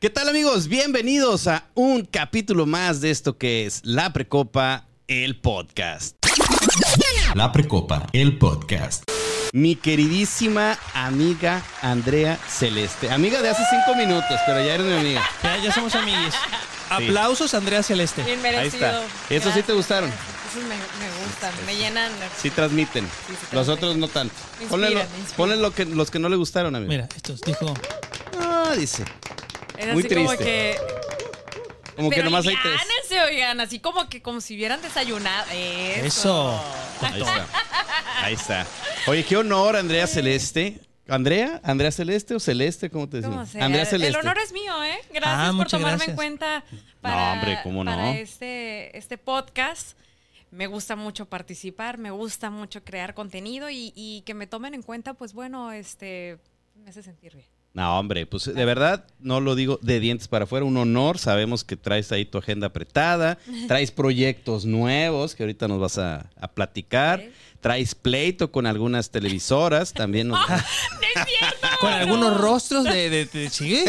¿Qué tal amigos? Bienvenidos a un capítulo más de esto que es La Precopa, el podcast. La Precopa, el podcast. Mi queridísima amiga Andrea Celeste. Amiga de hace cinco minutos, pero ya eres mi amiga. Ya, ya somos amiguis. Aplausos, Andrea Celeste. Bien Ahí merecido. está. ¿Esos sí te gustaron? Esos me, me gustan, me llenan. Sí transmiten. Sí, sí Los otros no tanto. Ponle, lo- inspiran. ponle lo que, los que no le gustaron, amigo. Mira, estos dijo. Ah, dice. Es Muy así como triste. que. Como que nomás hay tres. oigan, así como que como si hubieran desayunado. Eso. Eso. Ahí está. Ahí está. Oye, qué honor, Andrea Celeste. ¿Andrea? ¿Andrea Celeste o Celeste? ¿Cómo te ¿Cómo decimos? sea? Andrea Celeste. El honor es mío, ¿eh? Gracias Ah, por tomarme gracias. en cuenta para, hombre, ¿cómo no? para este, este podcast. Me gusta mucho participar, me gusta mucho crear contenido y, y que me tomen en cuenta, pues bueno, este me hace sentir bien. No, hombre, pues de verdad no lo digo de dientes para afuera, un honor. Sabemos que traes ahí tu agenda apretada, traes proyectos nuevos que ahorita nos vas a, a platicar, traes pleito con algunas televisoras, también nos... Con algunos rostros de, de, de- ¿sí?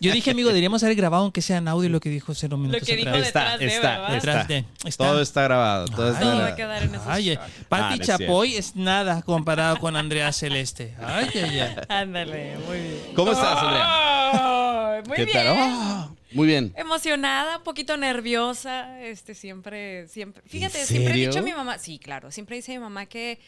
Yo dije, amigo, deberíamos haber grabado aunque sea en audio lo que dijo cero minutos que dijo está, de, está. Detrás de- está. Todo está grabado, todo está va a quedar en esos Ay, Ah, Pati no es Chapoy es nada comparado con Andrea Celeste. Ay, ay, ay. Ándale, muy bien. ¿Cómo estás, Andrea? Muy ¿Qué bien. tal? Oh, muy bien. Emocionada, un poquito nerviosa, este siempre, siempre. Fíjate, ¿En siempre he dicho a mi mamá, sí, claro, siempre dice mi mamá que,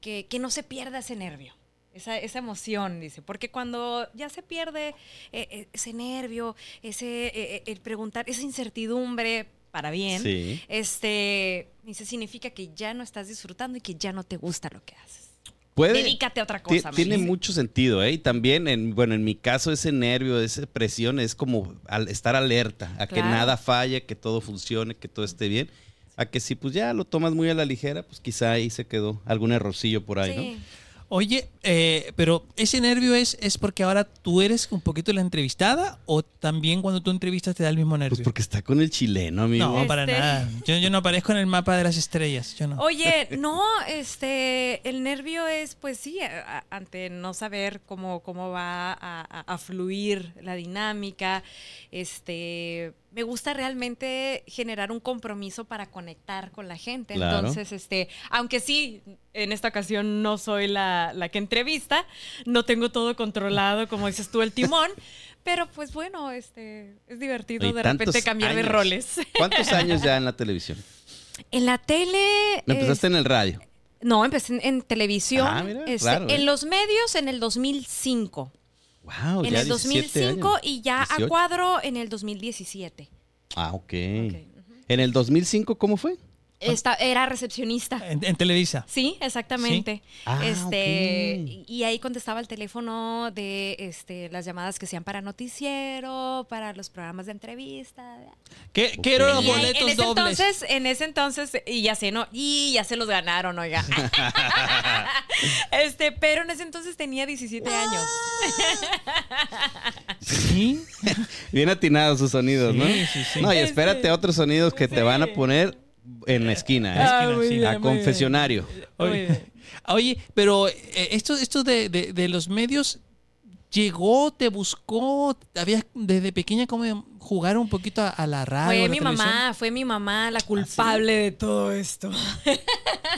que, que no se pierda ese nervio. Esa, esa emoción, dice, porque cuando ya se pierde eh, eh, ese nervio, ese eh, el preguntar, esa incertidumbre para bien, Sí. este, dice, significa que ya no estás disfrutando y que ya no te gusta lo que haces. Puede, Dedícate a otra cosa. tiene dice. mucho sentido, ¿eh? Y también, en, bueno, en mi caso, ese nervio, esa presión es como al estar alerta, a que nada falle, que todo funcione, que todo esté bien. A que si pues ya lo tomas muy a la ligera, pues quizá ahí se quedó algún errorcillo por ahí, Sí. Oye, eh, pero ese nervio es, es porque ahora tú eres un poquito la entrevistada o también cuando tú entrevistas te da el mismo ¿no? nervio? Pues porque está con el chileno, amigo. no, para Este- nada. Yo, yo no aparezco en el mapa de las estrellas. Yo no. Oye, no, este, el nervio es, pues sí, a- ante no saber cómo, cómo va a, a- a fluir la dinámica, este, me gusta realmente generar un compromiso para conectar con la gente. Claro. Entonces, este, aunque sí, en esta ocasión no soy la, la que entrevista, no tengo todo controlado, como dices tú, el timón. Pero pues bueno, este, es divertido de repente cambiar de roles. ¿Cuántos años ya en la televisión? En la tele. ¿No empezaste en el radio? No, empecé en, en televisión. Ah, mira, este, claro, ¿eh? En los medios en el 2005. Wow, en ya el 17 2005 años. y ya 18. a cuadro en el 2017. Ah, ok. Ok, ujú. ¿En el 2005 cómo fue? Esta, era recepcionista. En, en Televisa. Sí, exactamente. Ah, este, ok. y- ahí contestaba el teléfono de este, las llamadas que sean para noticiero, para los programas de entrevista. ¿Qué, Ok. qué eran los boletos en ese dobles? entonces, en ese entonces, y ya sé, ¿no? Y ya se los ganaron, oiga. este, pero en ese entonces tenía 17 años. Sí. Bien atinados sus sonidos, ¿no? Sí, sí, sí. No, y espérate otros sonidos que te van a poner en la esquina, ¿eh? Ah, sí. bien, a confesionario. Oye, pero eh, esto, esto de, de- de los medios llegó, te buscó, habías desde pequeña como jugar un poquito a, a la radio. Fue la mi televisión? mamá, fue mi mamá la culpable de todo esto.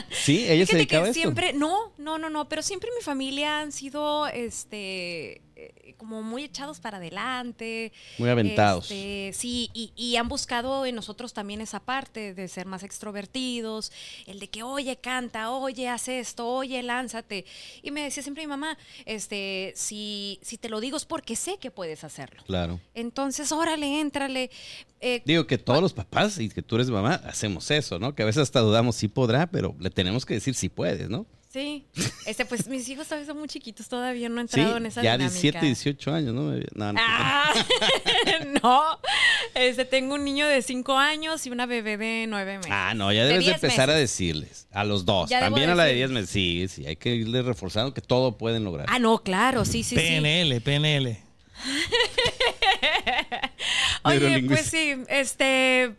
Sí, ella se Fíjate dedicaba a que esto. siempre, no, no, no, no, pero siempre mi familia han sido, este, eh, como muy echados para adelante. Muy aventados. Este, sí, y, y han buscado en nosotros también esa parte de ser más extrovertidos, el de que, oye, canta, oye, haz esto, oye, lánzate. Y me decía siempre mi mamá, este, si, si te lo digo es porque sé que puedes hacerlo. Claro. Entonces, órale, éntrale. Eh, Digo que todos los papás y que tú eres mamá hacemos eso, ¿no? Que a veces hasta dudamos si podrá, pero le tenemos que decir si puedes, ¿no? Sí, este, pues mis hijos todavía son muy chiquitos, todavía no han Sí, entrado en esa ya dinámica. 17, 18 años, ¿no? No, no, Ah, no, este, tengo un niño de 5 años y una bebé de 9 meses. Ah, no, ya De debes de 10 empezar a decirles. A los dos. Ya También a la de decir. 10 meses. Sí, sí, hay que irle reforzando que todo pueden lograr. Ah, no, claro, sí, sí, sí. PNL, PNL. Oye, pues sí, este,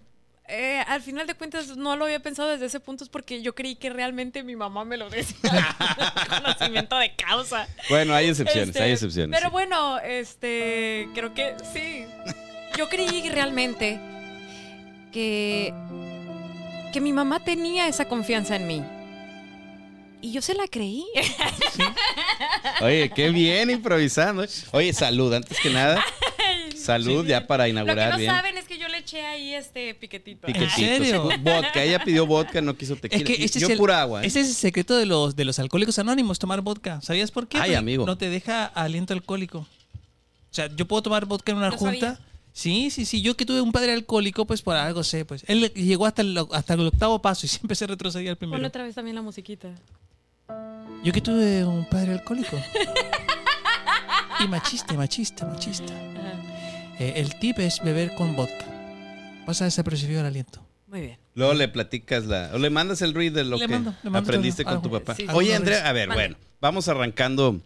eh, al final de cuentas no lo había pensado desde ese punto, es porque yo creí que realmente mi mamá me lo decía. Conocimiento de causa. Bueno, hay excepciones, Este, hay excepciones. Pero sí. bueno, este, creo que sí. Yo creí realmente que, que mi mamá tenía esa confianza en mí. Y yo se la creí. Oye, qué bien improvisando. Oye, salud, antes que nada. Salud ya para Lo que inaugurar no bien. saben eché ahí este piquetito. Piquetitos. serio? Vodka. Ella pidió vodka, no quiso tequila. Es que ese Yo es el, pura agua. ¿eh? ese es el secreto de los, de los alcohólicos anónimos, tomar vodka. ¿Sabías por qué? Ay, Porque amigo. No te deja aliento alcohólico. O sea, yo puedo tomar vodka en una No junta. sabía. Sí, sí, sí. Yo que tuve un padre alcohólico, pues por algo sé, pues. Él llegó hasta el, hasta el octavo paso y siempre se retrocedía al primero. Ponle otra vez también la musiquita. Yo que tuve un padre alcohólico. y machista, machista, machista. Eh, el tip es beber con vodka. Vas a desapercibir el aliento. Muy bien. Luego le platicas la. O le mandas el read de lo Le que mando, le mando aprendiste todo. con tu papá. sí. Oye, Andrea, a ver, bueno, vamos arrancando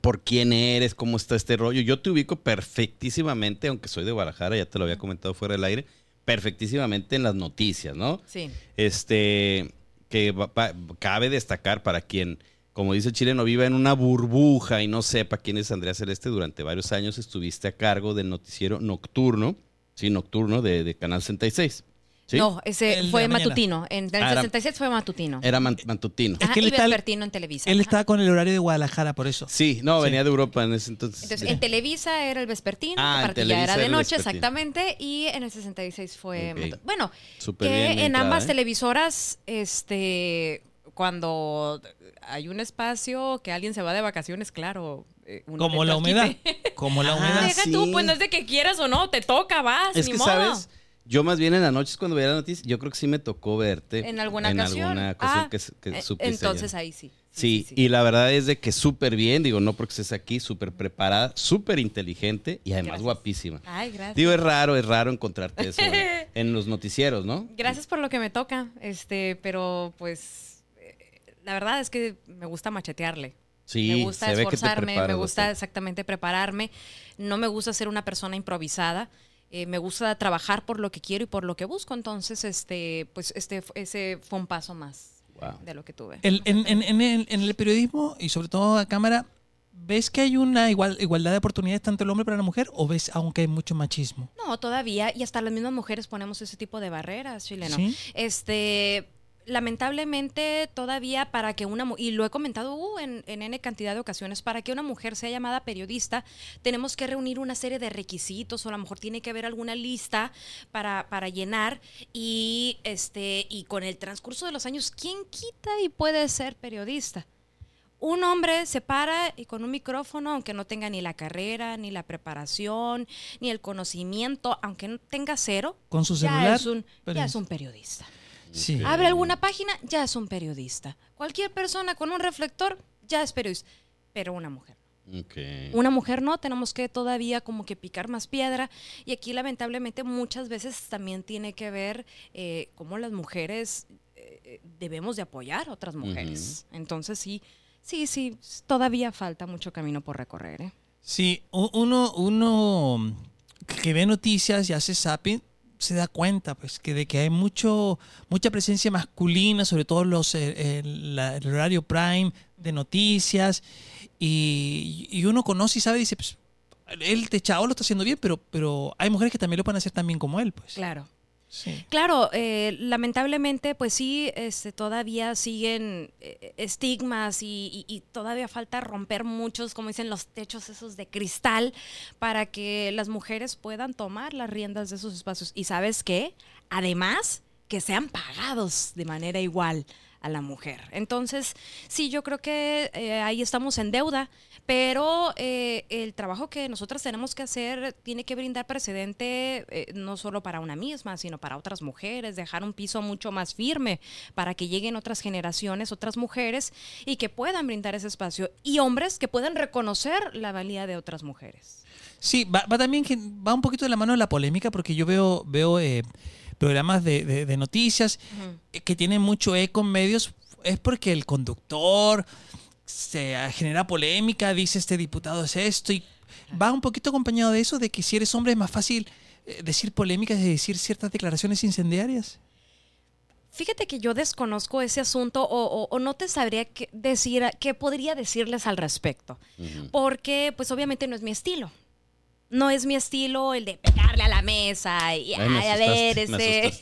por quién eres, cómo está este rollo. Yo te ubico perfectísimamente, aunque soy de Guadalajara, ya te lo había comentado fuera del aire, perfectísimamente en las noticias, ¿no? Sí. Este, que va- va- cabe destacar para quien, como dice el chileno, viva en una burbuja y no sepa quién es Andrea Celeste, durante varios años estuviste a cargo del noticiero nocturno, sí, nocturno de, de Canal 66. ¿sí? No, ese El fue matutino. En el Ah, era- 67 fue matutino. Era man- matutino. Es Ajá, que él y está- vespertino en Televisa. Él Ajá. estaba con el horario de Guadalajara, por eso. Sí, no, Sí. venía de Europa en ese entonces. Entonces, en Televisa era el vespertino, Ah, en era era de el noche, exactamente, y en el 66 fue... Ok. matu- Bueno, Súper que bien en ambas ¿eh? televisoras, este, cuando hay un espacio que alguien se va de vacaciones, claro. Eh, uno Como la humedad. transmite. Como la Ah, humedad. Deja sí. tú, pues no es de que quieras o no, te toca, vas, Es ni que, modo. ¿sabes? Yo más bien en las noches cuando veía las noticias, yo creo que sí me tocó verte. En alguna en ocasión. alguna ocasión Ah, que, que eh, supiste Entonces allá. ahí sí. Sí, y la verdad es de que súper bien, digo, no porque estés aquí, súper preparada, súper inteligente y además Gracias. guapísima. Ay, gracias. Digo, es raro, es raro encontrarte eso en, en los noticieros, ¿no? Gracias por lo que me toca, este, pero pues eh, la verdad es que me gusta machetearle. Sí, me gusta se ve que te esforzarme, me gusta exactamente prepararme. No me gusta ser una persona improvisada. eh, me gusta trabajar por lo que quiero y por lo que busco. Entonces, este, pues, este, ese fue un paso más Wow. de lo que tuve. El- en, en- en el, en el periodismo y sobre todo a cámara, ¿ves que hay una igual, igualdad de oportunidades tanto el hombre para la mujer o ves aunque hay mucho machismo? No, todavía, y hasta las mismas mujeres ponemos ese tipo de barreras, chileno. ¿Sí? Este, lamentablemente todavía para que una y lo he comentado uh, en, en n cantidad de ocasiones para que una mujer sea llamada periodista tenemos que reunir una serie de requisitos o a lo mejor tiene que haber alguna lista para, para llenar y este y con el transcurso de los años quién quita y puede ser periodista un hombre se para y con un micrófono, aunque no tenga ni la carrera, ni la preparación, ni el conocimiento, aunque no tenga cero, Con su ya celular. es un, ya es un periodista. Sí. Abre alguna página, ya es un periodista. Cualquier persona con un reflector, ya es periodista. Pero una mujer. Una mujer no, tenemos que todavía como que picar más piedra. Y aquí lamentablemente muchas veces también tiene que ver eh, cómo las mujeres eh, debemos de apoyar a otras mujeres. Entonces sí, sí, sí, todavía falta mucho camino por recorrer. ¿eh? Sí, uno, uno que ve noticias y hace zapping se da cuenta pues que de que hay mucho mucha presencia masculina sobre todo los eh, el, horario prime de noticias y, y uno conoce y sabe dice pues él te chavo lo está haciendo bien pero pero hay mujeres que también lo pueden hacer también como él pues Claro. Claro, eh, lamentablemente, pues sí, este, todavía siguen eh, estigmas y todavía falta romper muchos, como dicen, los techos esos de cristal para que las mujeres puedan tomar las riendas de esos espacios. Y sabes qué? Además, que sean pagados de manera igual a la mujer. Entonces, sí, yo creo que eh, ahí estamos en deuda, pero eh, el trabajo que nosotras tenemos que hacer tiene que brindar precedente eh, no solo para una misma, sino para otras mujeres, dejar un piso mucho más firme para que lleguen otras generaciones, otras mujeres y que puedan brindar ese espacio y hombres que puedan reconocer la valía de otras mujeres. Sí, va, va también va un poquito de la mano de la polémica porque yo veo veo eh, programas de, de- de noticias que tienen mucho eco en medios es porque el conductor se genera polémica, dice este diputado es esto y va un poquito acompañado de eso de que si eres hombre es más fácil eh, decir polémicas y decir ciertas declaraciones incendiarias? Fíjate que yo desconozco ese asunto o, o- o no te sabría qué decir, qué podría decirles al respecto. Porque, pues obviamente no es mi estilo. No es mi estilo el de pegarle a la mesa y Ay, me ay, a ver, asustaste, me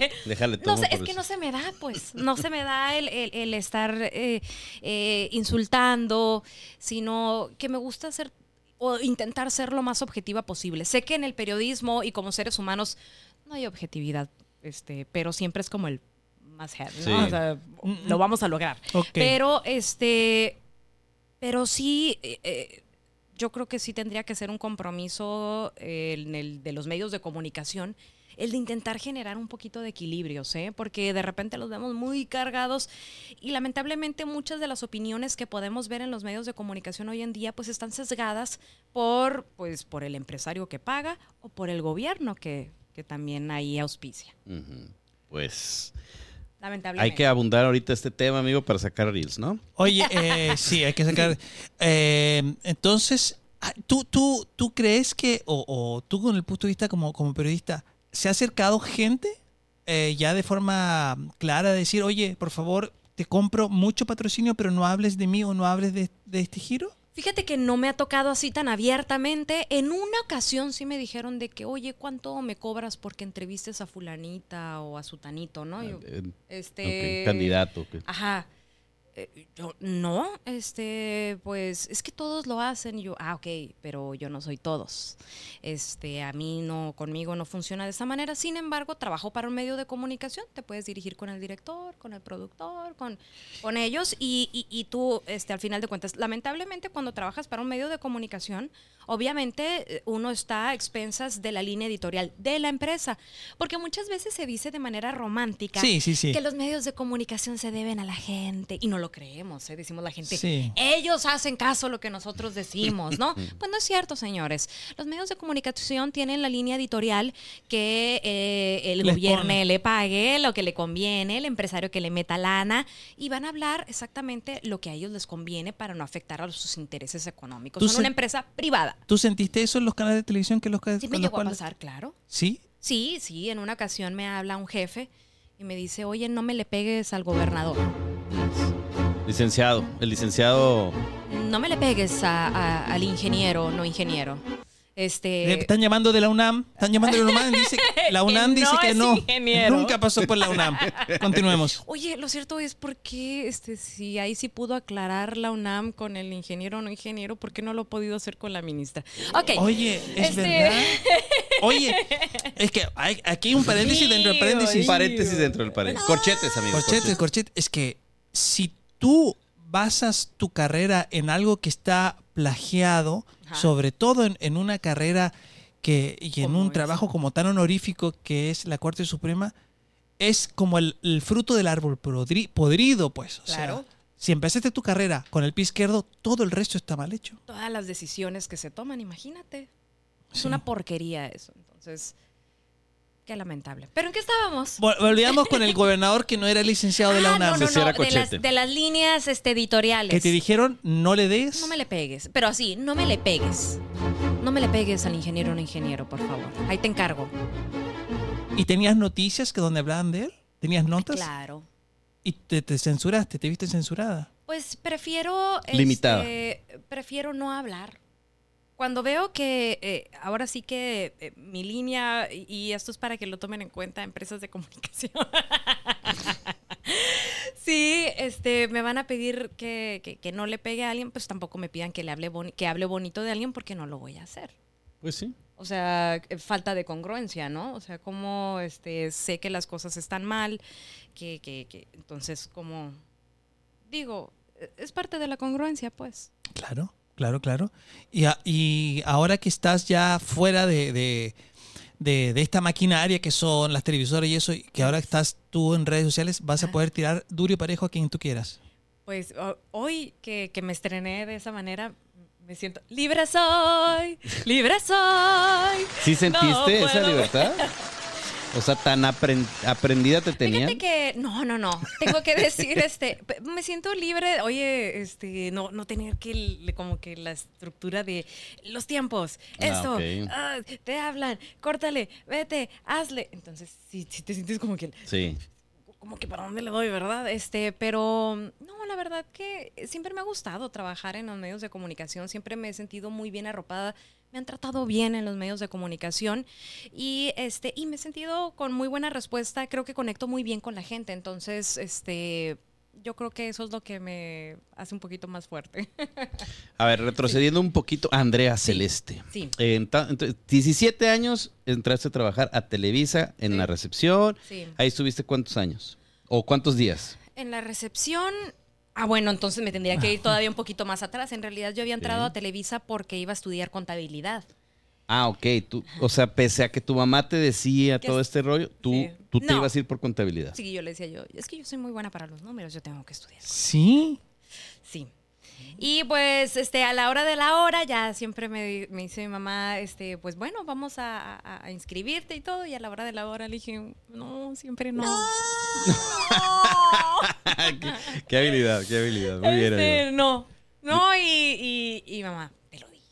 Déjale No sé, es que no se me da, pues. No se me da el, el- el estar eh, eh, insultando, sino que me gusta hacer o intentar ser lo más objetiva posible. Sé que en el periodismo y como seres humanos no hay objetividad, este, pero siempre es como el más head, ¿no? Sí. O sea, lo vamos a lograr. Pero este, pero sí, eh, eh, yo creo que sí tendría que ser un compromiso eh, en el de los medios de comunicación, el de intentar generar un poquito de equilibrios, ¿eh? porque de repente los vemos muy cargados y lamentablemente muchas de las opiniones que podemos ver en los medios de comunicación hoy en día pues están sesgadas por, pues, por el empresario que paga o por el gobierno que, que también ahí auspicia. Pues Lamentablemente. hay que abundar ahorita este tema, amigo, para sacar reels, ¿no? Oye, eh, sí, hay que sacar. eh, entonces, ah, ¿tú, tú, ¿tú crees que, o, o tú con el punto de vista como, como periodista, se ha acercado gente eh, ya de forma clara a decir, oye, por favor, te compro mucho patrocinio, pero no hables de mí o no hables de, de este giro? Fíjate que no me ha tocado así tan abiertamente. En una ocasión sí me dijeron de que, oye, ¿cuánto me cobras porque entrevistes a fulanita o a sutanito, no? Yo, Eh, este... Candidato. Ajá. Eh, yo, no, este, pues es que todos lo hacen. Y yo, ah, ok, pero yo no soy todos. Este, a mí no, conmigo no funciona de esa manera. Sin embargo, trabajo para un medio de comunicación. Te puedes dirigir con el director, con el productor, con, con ellos. Y, y- y tú, este, al final de cuentas, lamentablemente cuando trabajas para un medio de comunicación, obviamente eh, uno está a expensas de la línea editorial de la empresa. Porque muchas veces se dice de manera romántica Sí, sí, sí. que los medios de comunicación se deben a la gente y no lo creemos, ¿eh? decimos la gente. Sí. Ellos hacen caso a lo que nosotros decimos, ¿no? pues no es cierto, señores. Los medios de comunicación tienen la línea editorial que eh, el Les gobierno pone. le pague, lo que le conviene, el empresario que le meta lana y van a hablar exactamente lo que a ellos les conviene para no afectar a sus intereses económicos. Son una empresa privada. ¿Tú sentiste eso en los canales de televisión que los, ca- Sí me llegó a pasar, claro. Sí, Sí, sí, en una ocasión me habla un jefe y me dice, oye, no me le pegues al gobernador. Licenciado. El licenciado. No me le pegues a- a- al ingeniero, no ingeniero. Este. están llamando de la UNAM. Están llamando de la UNAM. Dice, la UNAM Que dice no que no. ingeniero. Nunca pasó por la UNAM. Continuemos. Oye, lo cierto es porque este, si ahí sí pudo aclarar la UNAM con el ingeniero o no ingeniero, ¿por qué no lo ha podido hacer con la ministra? Ok. Oye, es Este- verdad. Oye, es que hay, aquí hay un paréntesis dentro del paréntesis. Paréntesis dentro del paréntesis. Corchetes, amigos. Corchete, corchete. Es que si tú basas tu carrera en algo que está plagiado, Ajá. sobre todo en, en una carrera que, y en un trabajo como tan honorífico que es la Corte Suprema, es como el, el fruto del árbol podri- podrido, pues. O Claro. sea, si empezaste tu carrera con el pie izquierdo, todo el resto está mal hecho. Todas las decisiones que se toman, imagínate. Es Sí. una porquería eso. Entonces, qué lamentable. ¿Pero en qué estábamos? Vol- Volvíamos con el gobernador que no era licenciado de la Ah, UNAM. no, no, Se cierra no, de las, Cochete. de las líneas este, editoriales. Que te dijeron, no le des. No me le pegues, pero así, no me le pegues. No me le pegues al ingeniero o no ingeniero, por favor. Ahí te encargo. ¿Y tenías noticias que donde hablaban de él? ¿Tenías notas? Claro. Y te, te censuraste, te viste censurada. Pues prefiero. Limitada. este, prefiero no hablar. Cuando veo que eh, ahora sí que eh, mi línea, y- y esto es para que lo tomen en cuenta empresas de comunicación. sí, este, me van a pedir que, que- que no le pegue a alguien, pues tampoco me pidan que le hable que hable bonito de alguien porque no lo voy a hacer. Pues sí. O sea, eh, falta de congruencia, ¿no? O sea, como este, sé que las cosas están mal, que, que, que entonces como digo, es parte de la congruencia, pues. Claro, claro, claro. Y, a- y ahora que estás ya fuera de, de, de- de esta maquinaria que son las televisoras y eso, y que ahora estás tú en redes sociales, vas a poder tirar duro y parejo a quien tú quieras. Pues ho- hoy que, que me estrené de esa manera, me siento libre soy, libre soy. ¿Sí sentiste No esa libertad? O sea, tan apren- aprendida te tenían. Fíjate que, no, no, no. Tengo que decir, este, me siento libre, oye, este, no, no tener que como que la estructura de los tiempos. Ah, Esto, ah, te hablan, córtale, vete, hazle. Entonces, sí, sí te sientes como que, Sí. como que para dónde le doy, ¿verdad? Este, pero no, la verdad que siempre me ha gustado trabajar en los medios de comunicación, siempre me he sentido muy bien arropada, me han tratado bien en los medios de comunicación y este y me he sentido con muy buena respuesta, creo que conecto muy bien con la gente, entonces este yo creo que eso es lo que me hace un poquito más fuerte. A ver, retrocediendo un poquito, Andrea Celeste. Sí. Eh, enta- entonces, 17 años entraste a trabajar a Televisa en Sí. la recepción. Sí. Ahí estuviste cuántos años? ¿O cuántos días? En la recepción. Ah, bueno, entonces me tendría que ir todavía un poquito más atrás. En realidad yo había entrado Sí. a Televisa porque iba a estudiar contabilidad. Ah, ok. Tú, o sea, pese a que tu mamá te decía Que todo es- este rollo, tú, Sí. tú te No. ibas a ir por contabilidad. Sí, yo le decía yo, es que yo soy muy buena para los números, yo tengo que estudiar. Sí. Sí. Y pues, este, a la hora de la hora, ya siempre me, me dice mi mamá, este, pues bueno, vamos a, a- a inscribirte y todo. Y a la hora de la hora le dije, no, siempre no. qué, qué habilidad, qué habilidad. Muy bien, Este, no. No, y, y, y mamá, te lo dije.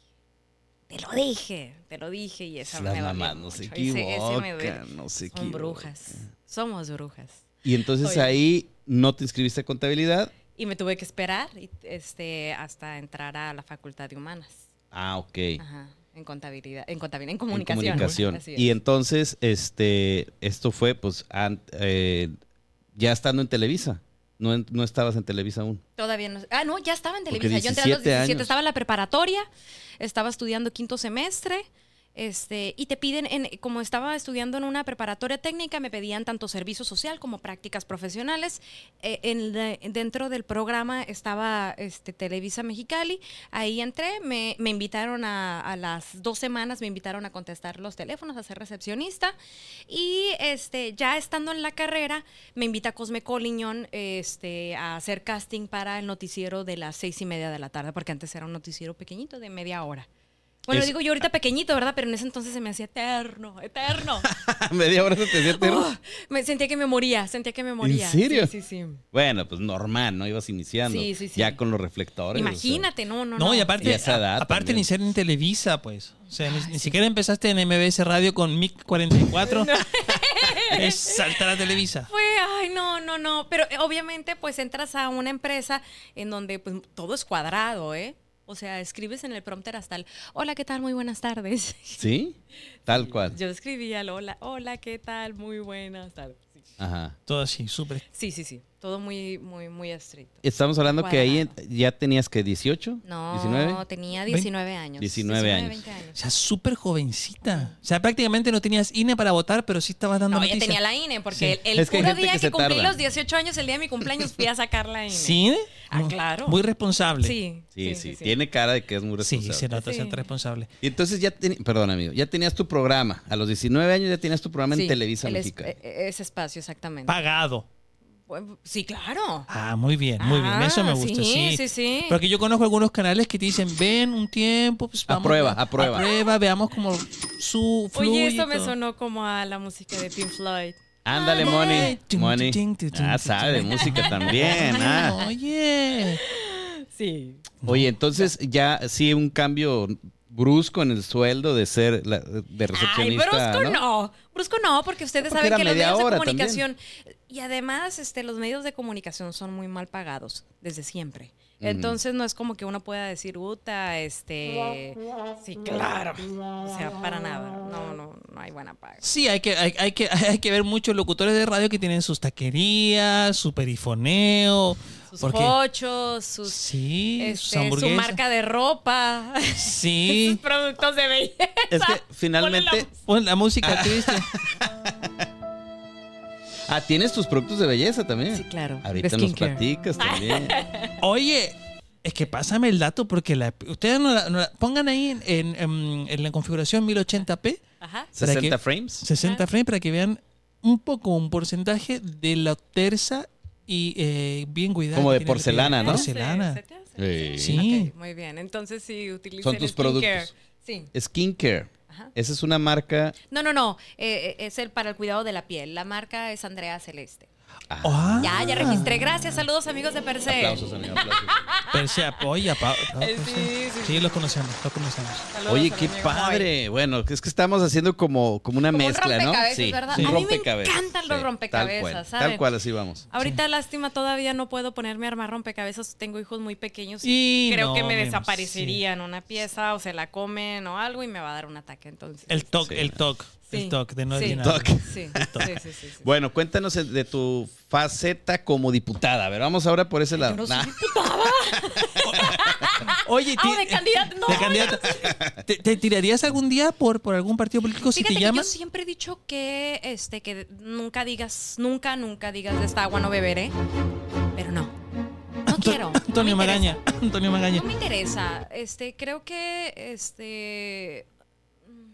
Te lo dije, te lo dije. Y esa Las me mamás no se mucho. Ese- ese no se Son equivocan. brujas. Somos brujas. Y entonces Oye. ahí no te inscribiste a contabilidad. Y me tuve que esperar este, hasta entrar a la Facultad de Humanas. Ah, ok. Ajá. En contabilidad, en contabilidad, en En comunicación. comunicación. Así es. Y entonces, este, esto fue, pues, an- eh, ya estando en Televisa. No, no estabas en Televisa aún. Todavía no. Ah, no, ya estaba en Televisa. Yo entré a los 17 17, años. estaba en la preparatoria, estaba estudiando quinto semestre. Este, y te piden, en, como estaba estudiando en una preparatoria técnica, me pedían tanto servicio social como prácticas profesionales. Eh, dentro del programa estaba este, Televisa Mexicali. Ahí entré, me, invitaron a, a las dos semanas, me invitaron a contestar los teléfonos, a ser recepcionista. Y este, ya estando en la carrera, me invita Cosme Coliñón este, a hacer casting para el noticiero de las seis y media de la tarde, porque antes era un noticiero pequeñito de media hora. Bueno, Es- digo yo ahorita pequeñito, ¿verdad? Pero en ese entonces se me hacía eterno, eterno. Media hora se te hacía eterno. Oh, me sentía que me moría, sentía que me moría. serio? Sí, sí, sí. Bueno, pues normal, ¿no? Ibas iniciando. Sí, sí, sí. Ya con los reflectores. o sea. Imagínate, no, no, No, no. y aparte, Y esa edad a- aparte ser en Televisa, pues. O sea, ni, ni siquiera empezaste en MBS Radio con MIC 44. es saltar a Televisa. Fue, ay, no, no, no. Pero eh, obviamente, pues entras a una empresa en donde pues, todo es cuadrado, ¿eh? O sea, escribes en el prompter hasta el, hola, ¿qué tal? Muy buenas tardes. ¿Sí? Tal cual. Yo escribía el hola, hola, ¿qué tal? Muy buenas tardes. Sí, Ajá. Todo así, súper. sí, sí. sí. Todo muy, muy, muy estricto. Estamos hablando que ahí ya tenías que 18, No, 19. tenía 19 años. 19 años. 20 O sea, súper jovencita. O sea, prácticamente no tenías INE para votar, pero sí estabas dando No, ya noticias. tenía la INE, porque Sí. el, el Es puro día que que, cumplí tarda. los 18 años, el día de mi cumpleaños, fui a sacar la INE. ¿Sí? Ah, claro. Muy responsable. Sí, Sí, sí, Tiene cara de que es muy Sí, responsable. se nota Sí. ser responsable. Y entonces ya tenías, perdón amigo, ya tenías tu programa. A los 19 años ya tenías tu programa en Sí, Televisa el es- Mexicana. e- ese espacio, exactamente. Pagado. Bueno, Sí, claro. Ah, muy bien, muy bien. Eso me Ah, gusta, sí, sí. sí, sí. Porque yo conozco algunos canales que te dicen, ven un tiempo, pues A vamos. prueba, a prueba. A prueba, veamos cómo su fluye. Oye, y esto me sonó como a la música de Pink Floyd. Ándale, Ay, Money. tum, Ah, sabe música también. ah. Oye. Sí. Oye, entonces ya sí un cambio brusco en el sueldo de ser la- de Ay, recepcionista. brusco no? Brusco no, porque ustedes Porque saben que los medios de comunicación y además este los medios de comunicación son muy mal pagados desde siempre. Entonces no es como que uno pueda decir, "Uta, este, sí, claro." O sea, para nada. No, no, no hay buena paga. Sí, hay que, hay, hay que, hay que ver muchos locutores de radio que tienen sus taquerías, su perifoneo. Sus porque, pochos, sus sí, sus este, su marca de ropa, Sí. sus productos de belleza. Es que finalmente. Pon la música, Cristian. Ah, tienes tus productos de belleza también. Sí, claro. Ahorita nos platicas también. Oye, es que pásame el dato porque la, ustedes no la, no la- pongan ahí en, en- en- en la configuración 1080p, Ajá. ¿Para 60 qué? frames. 60 frames, para que vean un poco, un porcentaje de la tersa y eh, bien cuidada. Como de porcelana. ¿no? Porcelana. Sí. Sí. Muy bien. Entonces sí, utilicen Son tus skincare. productos. Sí. Skincare. Ajá. Esa es una marca. No, no, no. eh, eh, es el para el cuidado de la piel. La marca es Andrea Celeste. Ah. Ya, ya registré. Gracias. Saludos, amigos de Per se. Aplausos, amigo, aplausos. Pero se apoya, pa- pa- Eh, sí, sí, sí, sí. los conocemos, los conocemos. Saludos Oye, qué amigo padre. Bueno, es que estamos haciendo como, como una Como un mezcla, ¿no? rompecabezas, ¿verdad? Sí. A mí me encantan los sí, rompecabezas, Tal cual, ¿saben? tal cual, así vamos. Ahorita, lástima, todavía no puedo ponerme a armar rompecabezas. Tengo hijos muy pequeños Y y creo no, que me me- desaparecerían una pieza o se la comen o algo y me va a dar un ataque. Entonces, El toque, Sí. el toque, Sí. el toque de no Sí. adivinar. Toque. Sí, sí, sí, sí, sí. Bueno, cuéntanos de tu faceta como diputada. A ver, vamos ahora por ese lado. Yo no soy Nah. Oye, Ah, de candidata. No, de candidata. ¿Te, te tirarías algún día por, por algún partido político si Fíjate te que llaman? yo siempre he dicho que este que nunca digas, nunca, nunca digas de esta agua no beberé. Pero no. No Anto- quiero. no Antonio interesa. Magaña. Antonio Magaña. No me interesa. Este, creo que este mm,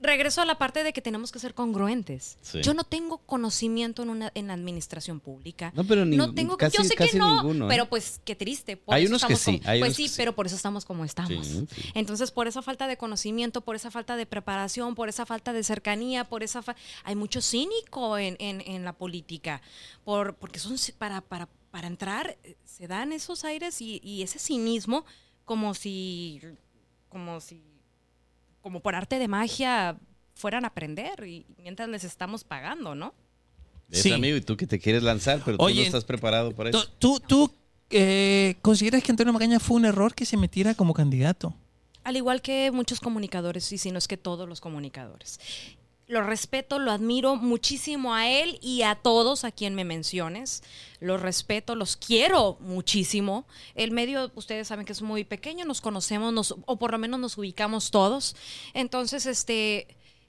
regreso a la parte de que tenemos que ser congruentes. Sí. Yo no tengo conocimiento en una en la administración pública. No, pero ni- no tengo casi- yo sé casi que no, ninguno, ¿eh? pero pues qué triste. por Hay eso unos que sí, como- hay pues unos sí, que sí. pero por eso estamos como estamos. Sí. Entonces, por esa falta de conocimiento, por esa falta de preparación, por esa falta de cercanía, por esa fa- hay mucho cínico en, en- en la política, por, porque son para, para, para entrar eh, se dan esos aires y, y ese cinismo como si, como si, como por arte de magia fueran a aprender y mientras les estamos pagando, ¿no? Es Sí. amigo, y tú que te quieres lanzar, pero tú no estás preparado para ¿Tú, eso. tú, tú, eh, consideras que Antonio Magaña fue un error que se metiera como candidato? Al igual que muchos comunicadores, y si no es que todos los comunicadores. Lo respeto, lo admiro muchísimo a él y a todos a quien me menciones. Los respeto, los quiero muchísimo. El medio, ustedes saben que es muy pequeño, nos conocemos, nos, o por lo menos nos ubicamos todos. Entonces, este,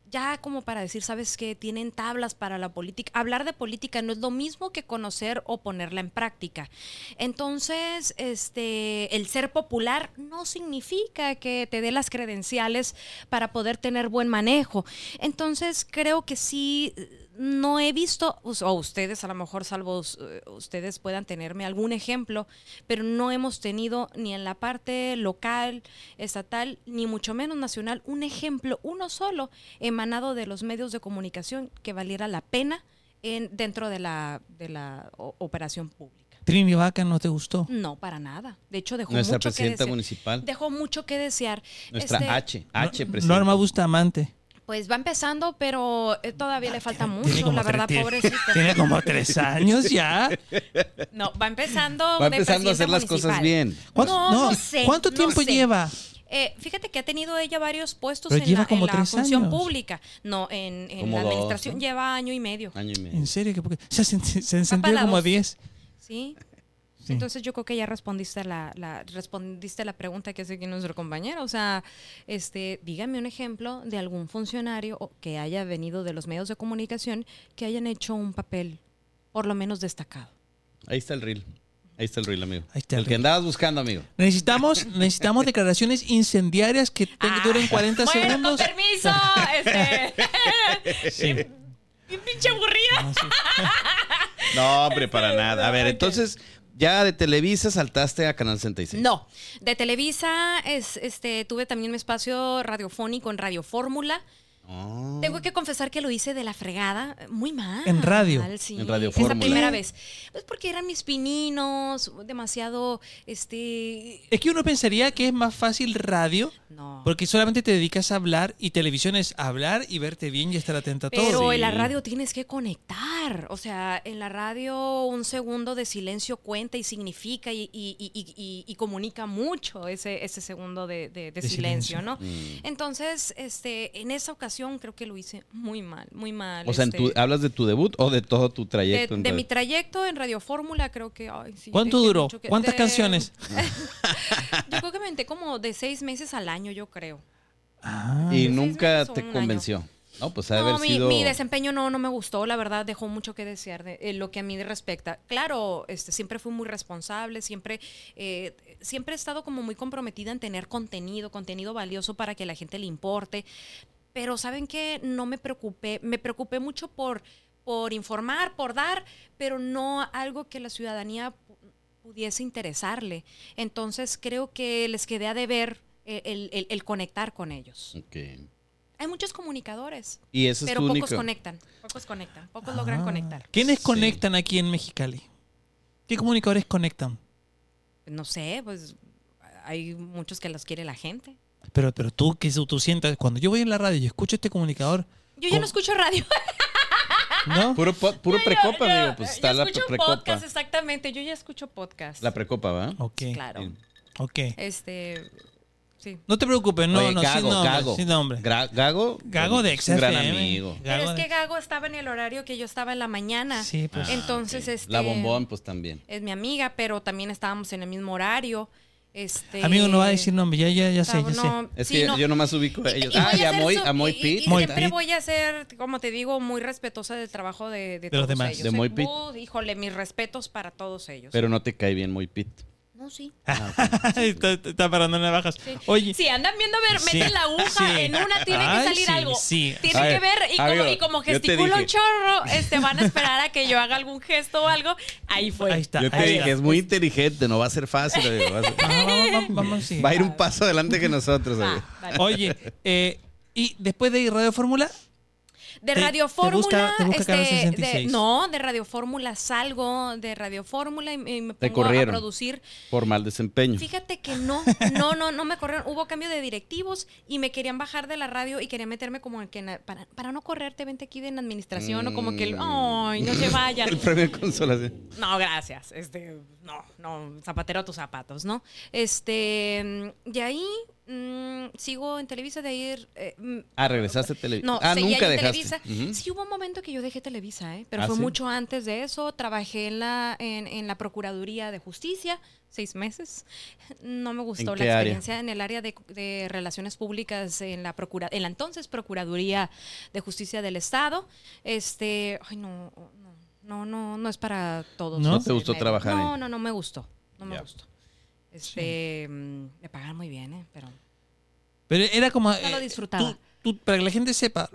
ya como para decir, ¿sabes qué? Tienen tablas para la política. Hablar de política no es lo mismo que conocer o ponerla en práctica. Entonces, este, el ser popular no significa que te dé las credenciales para poder tener buen manejo. Entonces, creo que sí, no he visto, o ustedes a lo mejor, salvo eh, ustedes puedan tenerme algún ejemplo, pero no hemos tenido ni en la parte local, estatal, ni mucho menos nacional, un ejemplo, uno solo, emanado de los medios de comunicación que valiera la pena en, dentro de la, de la operación pública. Trini Vaca no te gustó. No, para nada. De hecho, dejó Nuestra mucho que presidenta desear. municipal, Dejó mucho que desear. nuestra Este, H, H presidenta. Norma Bustamante. Pues va empezando, pero eh, todavía le falta Tiene mucho, la verdad, tiene- pobrecita. Tiene como tres años ya. No, va empezando. Va empezando a hacer las cosas bien. ¿Cuánto, No, no sé, ¿cuánto no tiempo sé. lleva? Eh, fíjate que ha tenido ella varios puestos Pero en lleva la, como en la función años. pública. No, en, la dos, administración ¿no? lleva año y medio. Año y medio. ¿En serio? ¿Qué? Porque- Se, se, encendió como a dos. 10. ¿Sí? Sí. Entonces yo creo que ya respondiste la, la respondiste la pregunta que hace aquí nuestro compañero. O sea, este, dígame un ejemplo de algún funcionario o- que haya venido de los medios de comunicación que hayan hecho un papel por lo menos destacado. Ahí está el reel. Ahí está el reel, amigo. Ahí está el el que andabas buscando, amigo. Necesitamos, necesitamos declaraciones incendiarias que Ah, duren 40 bueno, segundos. con permiso. Este, Sí. bien pinche aburrida. No, sí. No, hombre, para nada. A ver, entonces, ya de Televisa saltaste a Canal 66. No, de Televisa es, este, tuve también mi espacio radiofónico en Radio Fórmula. Oh. Tengo que confesar que lo hice de la fregada, muy mal. ¿En radio? Sí, En Radio Esa Fórmula. primera vez. Pues porque eran mis pininos, demasiado, este... Es que uno pensaría que es más fácil radio, No. porque solamente te dedicas a hablar y televisión es hablar y verte bien y estar atenta a todo. Pero en la radio tienes que conectar. O sea, en la radio un segundo de silencio cuenta y significa y, y- y- y- y- y comunica mucho ese, ese segundo de, de- de De silencio, silencio. ¿no? Mm. Entonces, este, en esa ocasión creo que lo hice muy mal, muy mal. O sea, en este, tu- ¿hablas de tu debut o de todo tu de, trayecto? en de radio? mi trayecto en Radio Fórmula, creo que. ay, sí, ¿Cuánto duró? que- ¿Cuántas de- canciones? Yo creo que me aventé como de seis meses al año, yo creo. Ah, y nunca te convenció. No, pues ha de No, haber mi, sido... mi desempeño no, no me gustó, la verdad, dejó mucho que desear de, en lo que a mí respecta. Claro, este, siempre fui muy responsable, siempre, eh, siempre he estado como muy comprometida en tener contenido, contenido valioso para que la gente le importe. Pero saben que no me preocupé, me preocupé mucho por, por informar, por dar, pero no algo que la ciudadanía pu- pudiese interesarle. Entonces creo que les quedé a deber el, el- el- conectar con ellos. Hay muchos comunicadores, Y eso es pero tu pocos único. conectan, pocos conectan, pocos logran Ah. conectar. ¿Quiénes Sí. conectan aquí en Mexicali? ¿Qué comunicadores conectan? No sé, pues hay muchos que los quiere la gente. Pero, pero tú, que tú, tú sientas, cuando yo voy en la radio y escucho este comunicador, Yo ya ¿Cómo? no escucho radio. ¿no? Puro, po- puro Yo- precopa, yo- amigo. Pues yo está la escucho precopa. podcast, exactamente. Yo ya escucho podcast. La precopa, ¿va? Ok, Claro. Sí. ok. Este, sí. No te preocupes, no, Oye, no, Gago, sin nombre, Gago. sin nombre. Gra- Gago. Gago de un gran XFM. amigo. Pero es que Gago estaba en el horario que yo estaba en la mañana. Sí, pues. Ah, Entonces, este. La bombón, pues también. Es mi amiga, pero también estábamos en el mismo horario. Este. Amigo, no va a decir nombre, ya, ya, ya sé, ya sé. no, Es sí, que no. yo nomás ubico a ellos. y ah, y a ser Moy, a Moy Pitt. y siempre Pitt. voy a ser, como te digo, muy respetuosa del trabajo de, de, De los todos demás. ellos. De ¿eh? Moy Pitt. Uh, híjole, mis respetos para todos ellos. Pero no te cae bien Moy Pitt. No, sí. está, está parando en navajas. Oye, Si andan viendo, ver, Sí, meten la aguja, sí. en una tiene Ay, que salir sí, algo. sí. Tiene que ver, y como, y como un chorro, este, van a esperar a que yo haga algún gesto o algo. Ahí fue. ahí está. Yo te ahí dije, está. es muy inteligente, no va a ser fácil. amigo, va a ser- Ajá, vamos, vamos, vamos, sí. Va a ir un paso adelante que nosotros. Oye, eh, y después de ir Radio Fórmula, De Te- Radio Fórmula, este, de- 66. no, de Radio Fórmula salgo de Radio Fórmula y, me- y pongo a producir. Por mal desempeño. Fíjate que no, no, no, no me corrieron. Hubo cambio de directivos y me querían bajar de la radio y querían meterme como en que en- para, para no correrte, vente aquí de en administración o como que, el, Mm. ay, no se vayan. El premio de consolación. No, gracias. Este, no, no, zapatero a tus zapatos, ¿no? Este, de ahí mm, sigo en Televisa de ir. eh, mm, Ah, regresaste a Televisa. no, ah, seguía nunca en dejaste. Televisa. Ujú. Sí hubo un momento que yo dejé Televisa, ¿eh? pero ¿Ah, fue sí? mucho antes de eso. Trabajé en la, en, en la Procuraduría de Justicia, seis meses. No me gustó ¿En la área? experiencia en el área de, de relaciones públicas en la procura, en la entonces Procuraduría de Justicia del Estado. Este, ay no, no, no, no, no es para todos. ¿No? ¿No ese te gustó trabajar No, ahí? no, no me gustó. No me gustó. Este, mm, me pagan muy bien, ¿eh? Pero pero era como... No lo eh, disfrutaba. tú- tú- para que la gente sepa,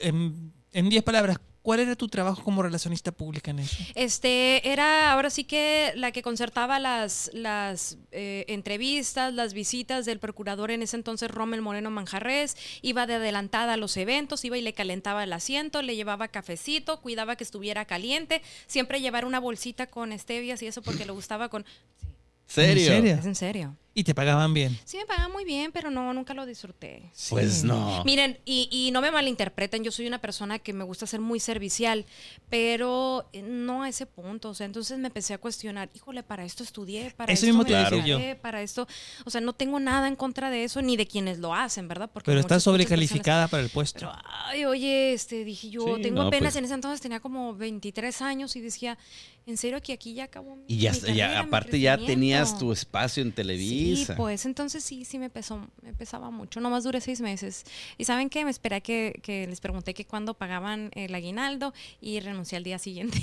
en en 10 palabras, ¿cuál era tu trabajo como relacionista pública en eso? Este, era ahora sí que la que concertaba las, las eh, entrevistas, las visitas del procurador en ese entonces, Rommel Moreno Manjarres, iba de adelantada a los eventos, iba y le calentaba el asiento, le llevaba cafecito, cuidaba que estuviera caliente, siempre llevar una bolsita con stevias y eso porque le gustaba con... Sí, ¿Serio? ¿En serio? es en serio. Y te pagaban bien. Sí me pagaban muy bien, pero no, nunca lo disfruté. Pues Sí. no. Miren, y, y no me malinterpreten, yo soy una persona que me gusta ser muy servicial, pero eh, no a ese punto. O sea, entonces me empecé a cuestionar, híjole, para esto estudié, para Eso esto mismo me te yo. para esto. O sea, no tengo nada en contra de eso, ni de quienes lo hacen, ¿verdad? Porque Pero estás muchas personas- sobrecalificada para el puesto. Pero, ay, oye, este, dije yo, Sí, tengo no, apenas pues. en ese entonces tenía como 23 años y decía, en serio que aquí ya acabó mi Y ya, mi ya carrera, mi aparte ya tenías crecimiento?" tu espacio en Televisa. Sí, pues entonces sí, sí me pesó, me pesaba mucho. Nomás duré seis meses. Y saben qué, me esperé a que, que les pregunté que cuándo pagaban el aguinaldo y renuncié al día siguiente.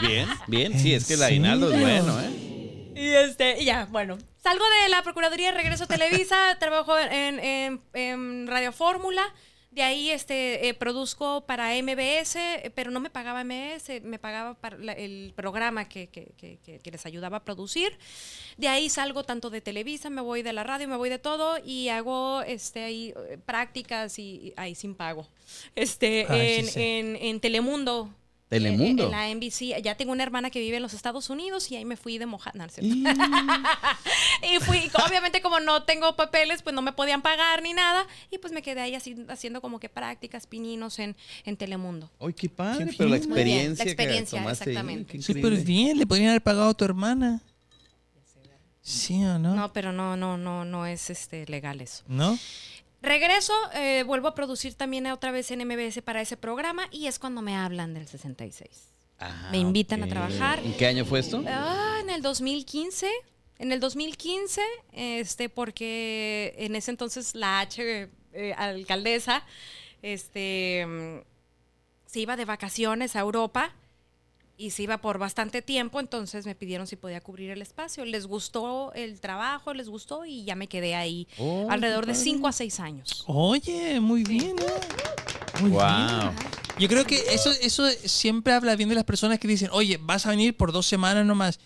Bien, bien. Sí, ¿En es que el aguinaldo es bueno, ¿eh? y este, y ya, bueno. Salgo de la Procuraduría, regreso a Televisa, trabajo en, en- en Radio Fórmula. De ahí este, eh, produzco para MBS, eh, pero no me pagaba MBS, me pagaba para la- el programa que, que- que- que- que les ayudaba a producir. De ahí salgo tanto de Televisa, me voy de la radio, me voy de todo y hago este, ahí, eh, prácticas y, ahí sin pago. Este, Ay, sí en, en- en Telemundo. Telemundo. En, en la NBC. Ya tengo una hermana que vive en los Estados Unidos y ahí me fui de mojada. No, cierto. y fui, obviamente como no tengo papeles, pues no me podían pagar ni nada. Y pues me quedé ahí así, haciendo como que prácticas, pininos en, en Telemundo. Ay, qué padre, Qué pero la bien, la experiencia, experiencia, que exactamente. Súper bien, le podrían haber pagado a tu hermana. ¿Sí o no? No, pero no, no, no, no es este legal eso. ¿No? Regreso, eh, vuelvo a producir también otra vez en MBS para ese programa y es cuando me hablan del 66. Ah, Me invitan a trabajar. ¿En qué año fue esto? Ah, en el 2015. En el 2015, este, porque en ese entonces la H eh, alcaldesa, este, mm, se iba de vacaciones a Europa y se iba por bastante tiempo, entonces me pidieron si podía cubrir el espacio. Les gustó el trabajo, les gustó y ya me quedé ahí Oh, alrededor de padre. 5 a 6 años. Oye, muy bien. ¿eh? Muy Wow. bien. Yo creo que eso, eso siempre habla bien de las personas que dicen, oye, vas a venir por dos semanas nomás.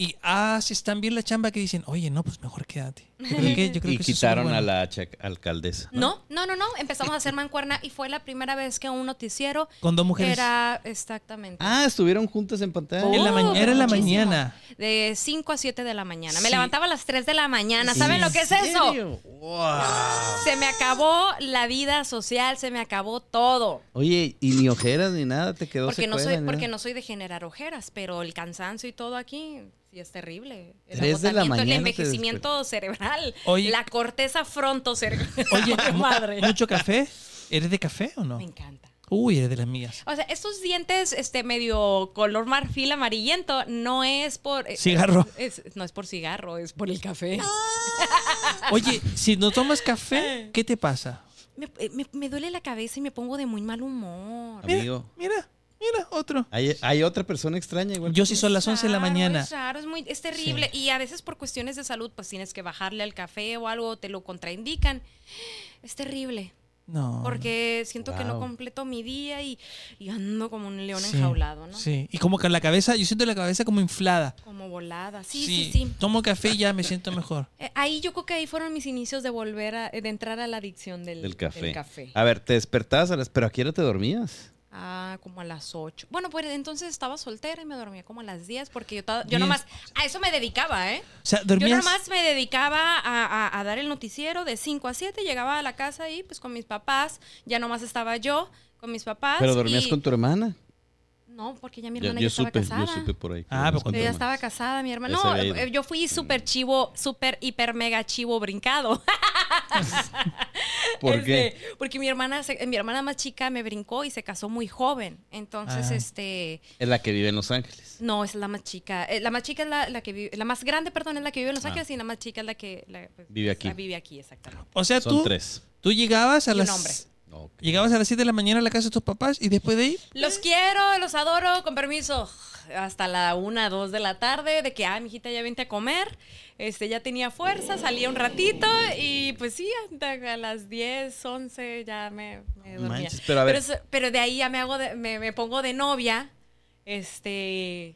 y haces tan bien la chamba que dicen, oye, no, pues mejor quédate. Yo creo que, yo creo y que quitaron a la alcaldesa. No, no, no, no. Empezamos a hacer mancuerna y fue la primera vez que un noticiero Con dos mujeres. era exactamente. Ah, estuvieron juntas en pantalla. En la Oh, era en la muchísimo. mañana. De 5 a 7 de la mañana. Me levantaba a las 3 de la mañana. ¿Saben ¿En lo que es eso? Wow. Se me acabó la vida social, se me acabó todo. Oye, y ni ojeras ni nada te quedó Porque no secuela soy, ni porque no soy de generar ojeras, pero el cansancio y todo aquí sí es terrible. El Tres de la agotamiento, mañana el envejecimiento cerebral, Oye. la corteza frontocerebral. Oye, madre. ¿mucho café? ¿Eres de café o no? Me encanta. Uy, eres de las mías. O sea, estos dientes, este medio color marfil amarillento, no es por eh, Cigarro. es- es- no es por cigarro, es por el café. Oye, si no tomas café, ¿qué te pasa? Me, eh, me- me duele la cabeza y me pongo de muy mal humor. Amigo, Mira, mira, otro. hay, hay otra persona extraña igual. Yo sí son las 11 de la mañana. Es raro, es muy, es terrible. Y a veces por cuestiones de salud, pues tienes que bajarle al café o algo, te lo contraindican. Es terrible. No. Porque siento que no completo mi día y, y ando como un león Sí, enjaulado, ¿no? Sí, y como que la cabeza, yo siento la cabeza como inflada. Como volada. Sí, sí, sí. Tomo café y ya me siento mejor. Eh, ahí yo creo que ahí fueron mis inicios de volver a, de entrar a la adicción del, Del café. del café. A ver, te despertabas a las... ¿Pero a qué hora te dormías? Ah, como a las 8. Bueno, pues entonces estaba soltera y me dormía como a las 10 porque yo, yo nomás a eso me dedicaba, ¿eh? O sea, Yo dormías. nomás me dedicaba a, a- a dar el noticiero de 5 a 7, llegaba a la casa y pues con mis papás, ya nomás estaba yo con mis papás. ¿Pero dormías y- con tu hermana? No, porque ya mi hermana yo ya estaba casada. yo supe por ahí. Ah, pero tu Ella estaba casada, mi hermana. No, eh, yo fui súper chivo, súper, hiper, mega chivo brincado. ¿Por Este, qué? Porque mi hermana, se- mi hermana más chica me brincó y se casó muy joven. Entonces, Ah. este, Es la que vive en Los Ángeles. no, esa es la más chica. Eh, La más chica es la, la que vive, la más grande, perdón, es la que vive en Los Ah. Ángeles y la más chica es la que la- pues, Vive aquí. ah, vive aquí, exactamente. O sea, Son tú, tres. tú llegabas a Y un las. Llegabas a las 7 de la mañana a la casa de tus papás y después de ahí. Los quiero, los adoro, con permiso. Hasta la una, dos de la tarde, de que, ah, mijita, ya vente a comer. Este, ya tenía fuerza, salía un ratito y pues sí, hasta a las 10, 11 ya me, me dormía. Manches, pero a ver. pero de ahí ya me hago, de- me, me pongo de novia, este,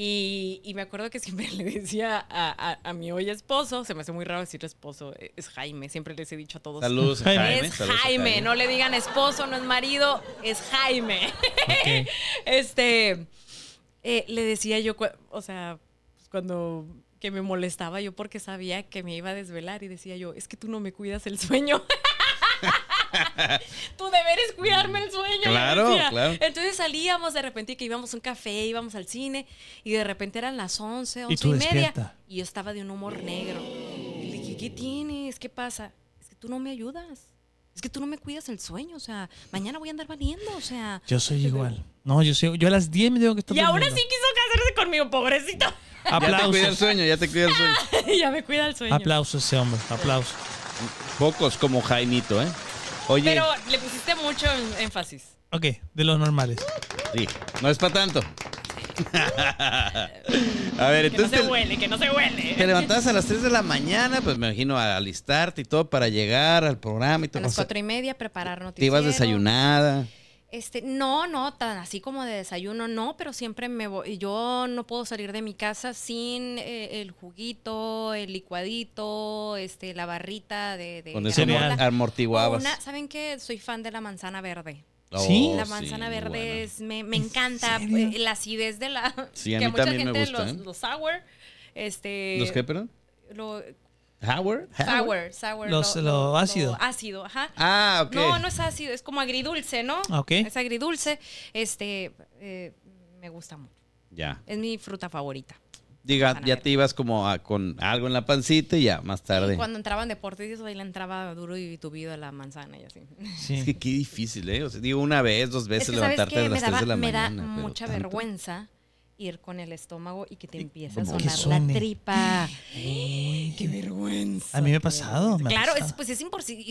y, y me acuerdo que siempre le decía a, a- a mi hoy esposo, se me hace muy raro decir esposo, es Jaime, siempre les he dicho a todos. Saludos Jaime. Jaime. Es Jaime, no le digan esposo, no es marido, es Jaime. Este, eh, le decía yo, o sea, pues, cuando que me molestaba yo porque sabía que me iba a desvelar y decía yo, es que tú no me cuidas el sueño. tú deberes cuidarme el sueño. Claro, claro. Entonces salíamos de repente que íbamos a un café, íbamos al cine y de repente eran las 11, 11 y, tú media despierta. y yo estaba de un humor negro. Y le dije, ¿qué tienes? ¿Qué pasa? Es que tú no me ayudas. Es que tú no me cuidas el sueño, o sea, mañana voy a andar valiendo, o sea. Yo soy igual. No, yo soy, yo a las 10 me tengo que estar Y ahora sí quiso casarse conmigo, pobrecito. Ya te cuida el Aplausos. sueño, ya te cuida el sueño. ya me cuida el sueño. Aplausos ese hombre. Aplausos. Pocos como Jaimito, ¿eh? Oye, Pero le pusiste mucho en- énfasis. Ok, de los normales. sí, no es para tanto. a ver, Que no entonces se te, huele, que no se huele. te levantabas a las 3 de la mañana, pues me imagino a alistarte y todo para llegar al programa y A todo. las O sea, cuatro y media preparar te noticiero. ibas desayunada. Este, no, no, tan así como de desayuno, no, pero siempre me voy. Yo no puedo salir de mi casa sin eh, el juguito, el licuadito, este, la barrita de, de Con eso amortiguabas. una- ¿Saben qué? Soy fan de la manzana verde. ¿Sí? La Oh, manzana sí, verde bueno. es, me, me ¿En encanta. eh, La acidez de la. Sí, a que mí mucha también me gente gusta, Los, ¿eh? los sour. Este, ¿Los qué, perdón? lo- Howard. sour, sour. Los- lo ácido. ácido, ajá. Ah, ok. No, no es ácido, es como agridulce, ¿no? Ok. Es agridulce. Este, eh, me gusta mucho. Ya. Es mi fruta favorita. Diga, ya te ibas como a- con algo en la pancita y ya, más tarde. Y cuando entraba en deportes, eso, ahí le entraba duro y tubido a la manzana y así. Es Sí. que qué difícil, ¿eh? O sea, digo, una vez, dos Es veces que, ¿sabes levantarte a las Me, 3 daba- de la me da mañana. pero mucha tanto. vergüenza ir con el estómago y que te empiece a sonar la tripa. ¡Qué vergüenza! A mí me ha pasado. me ha Claro, es, pues es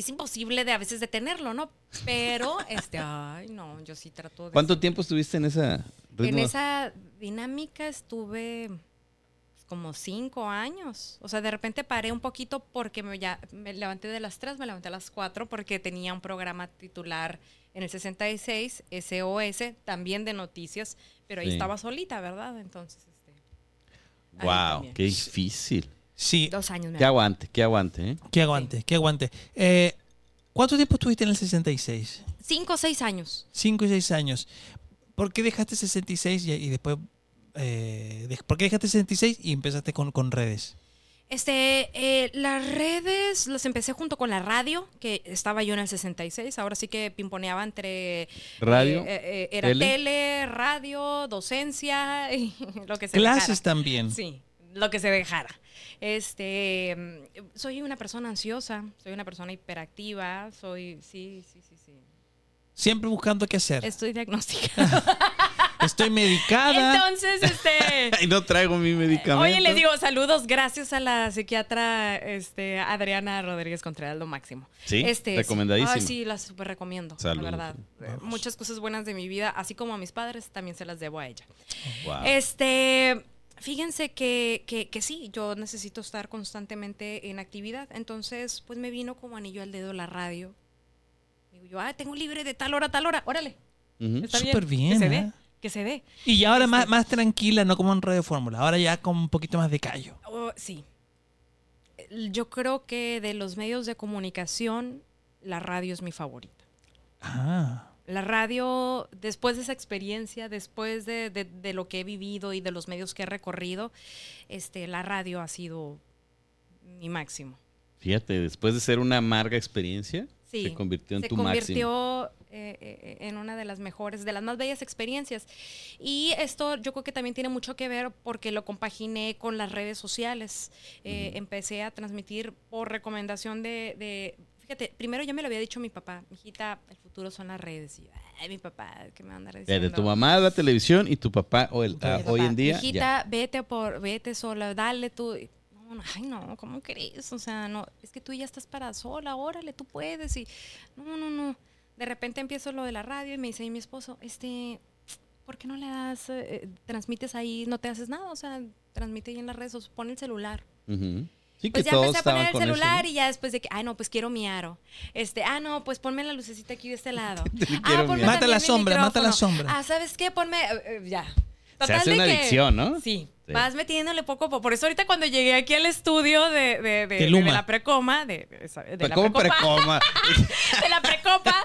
imposible de a veces detenerlo, ¿no? Pero, este, ay, no, yo sí trato de... ¿Cuánto tiempo estuviste en esa ritmo? En esa dinámica estuve pues, como cinco años. O sea, de repente paré un poquito porque me, ya, me levanté de las tres, me levanté a las cuatro porque tenía un programa titular en el 66, SOS, también de noticias, pero ahí Sí. estaba solita, ¿verdad? Entonces, este, Wow, también. qué difícil. Sí, Dos años me Que aguante, que aguante, ¿eh? que aguante, que aguante. Eh, ¿Cuánto tiempo estuviste en el 66? Cinco o seis años. Cinco y seis años. ¿Por qué dejaste 66 y, y después... eh, ¿Por qué dejaste 66 y empezaste con, con redes? Este, eh, las redes las empecé junto con la radio, que estaba yo en el 66. Ahora sí que pimponeaba entre. Radio, eh, eh, eh, era tele. tele. radio, docencia, y lo que se Clases dejara. también. Sí, lo que se dejara. Este, soy una persona ansiosa, soy una persona hiperactiva, soy, sí, sí, sí, sí. Siempre buscando qué hacer. Estoy diagnosticada. Estoy medicada. Entonces, este. Ay, no traigo mi medicamento. Oye, les digo saludos, gracias a la psiquiatra este, Adriana Rodríguez Contreras, lo máximo. Sí, Este, recomendadísima. Ay, sí, la súper recomiendo, Saludos. la verdad. Eh, Muchas cosas buenas de mi vida, así como a mis padres, también se las debo a ella. Wow. Este, fíjense que, que, que sí, yo necesito estar constantemente en actividad, entonces, pues me vino como anillo al dedo la radio. Digo yo, ah, tengo libre de tal hora a tal hora, órale. Ujú. Está Súper bien, se ¿eh? Que se dé. Y ahora Este- más, más tranquila, no como en Radio Fórmula. Ahora ya con un poquito más de callo. Oh, sí. Yo creo que de los medios de comunicación, la radio es mi favorita. Ah. La radio, después de esa experiencia, después de, de- de lo que he vivido y de los medios que he recorrido, este, la radio ha sido mi máximo. Fíjate, después de ser una amarga experiencia, Sí, se convirtió en se tu máximo. convirtió eh, eh, en una de las mejores, de las más bellas experiencias. Y esto yo creo que también tiene mucho que ver porque lo compaginé con las redes sociales. Eh, Empecé a transmitir por recomendación de, de- Fíjate, primero ya me lo había dicho mi papá, hijita, el futuro son las redes. Y ay, mi papá, ¿qué me va a andar Eh, diciendo? de tu mamá la televisión y tu papá o el- Mi ah, papá, hoy en día. ya. Hijita, vete por, vete sola, dale tú. No, no, ay, no, ¿cómo crees? O sea, no, es que tú ya estás para sola, órale, tú puedes. Y no, no, no. De repente empiezo lo de la radio y me dice mi esposo, este, ¿por qué no le das, eh, transmites ahí, no te haces nada? O sea, transmite ahí en las redes, o pon el celular. Ujú. Sí, Pues que ya todos empecé a poner el con eso, celular ¿no? y ya después de que, ay, no, pues quiero mi aro. Este, ah, no, pues ponme la lucecita aquí de este lado. ah, ponme. Mata la mi sombra, mata la sombra. Ah, ¿sabes qué? Ponme, eh, eh, ya. Se hace de una que- adicción, ¿no? Sí. Sí. Vas metiéndole poco a poco. Por eso ahorita cuando llegué aquí al estudio de, de, de- De de Luma. la precoma, de, de la ¿Cómo precopa, precoma? de la precopa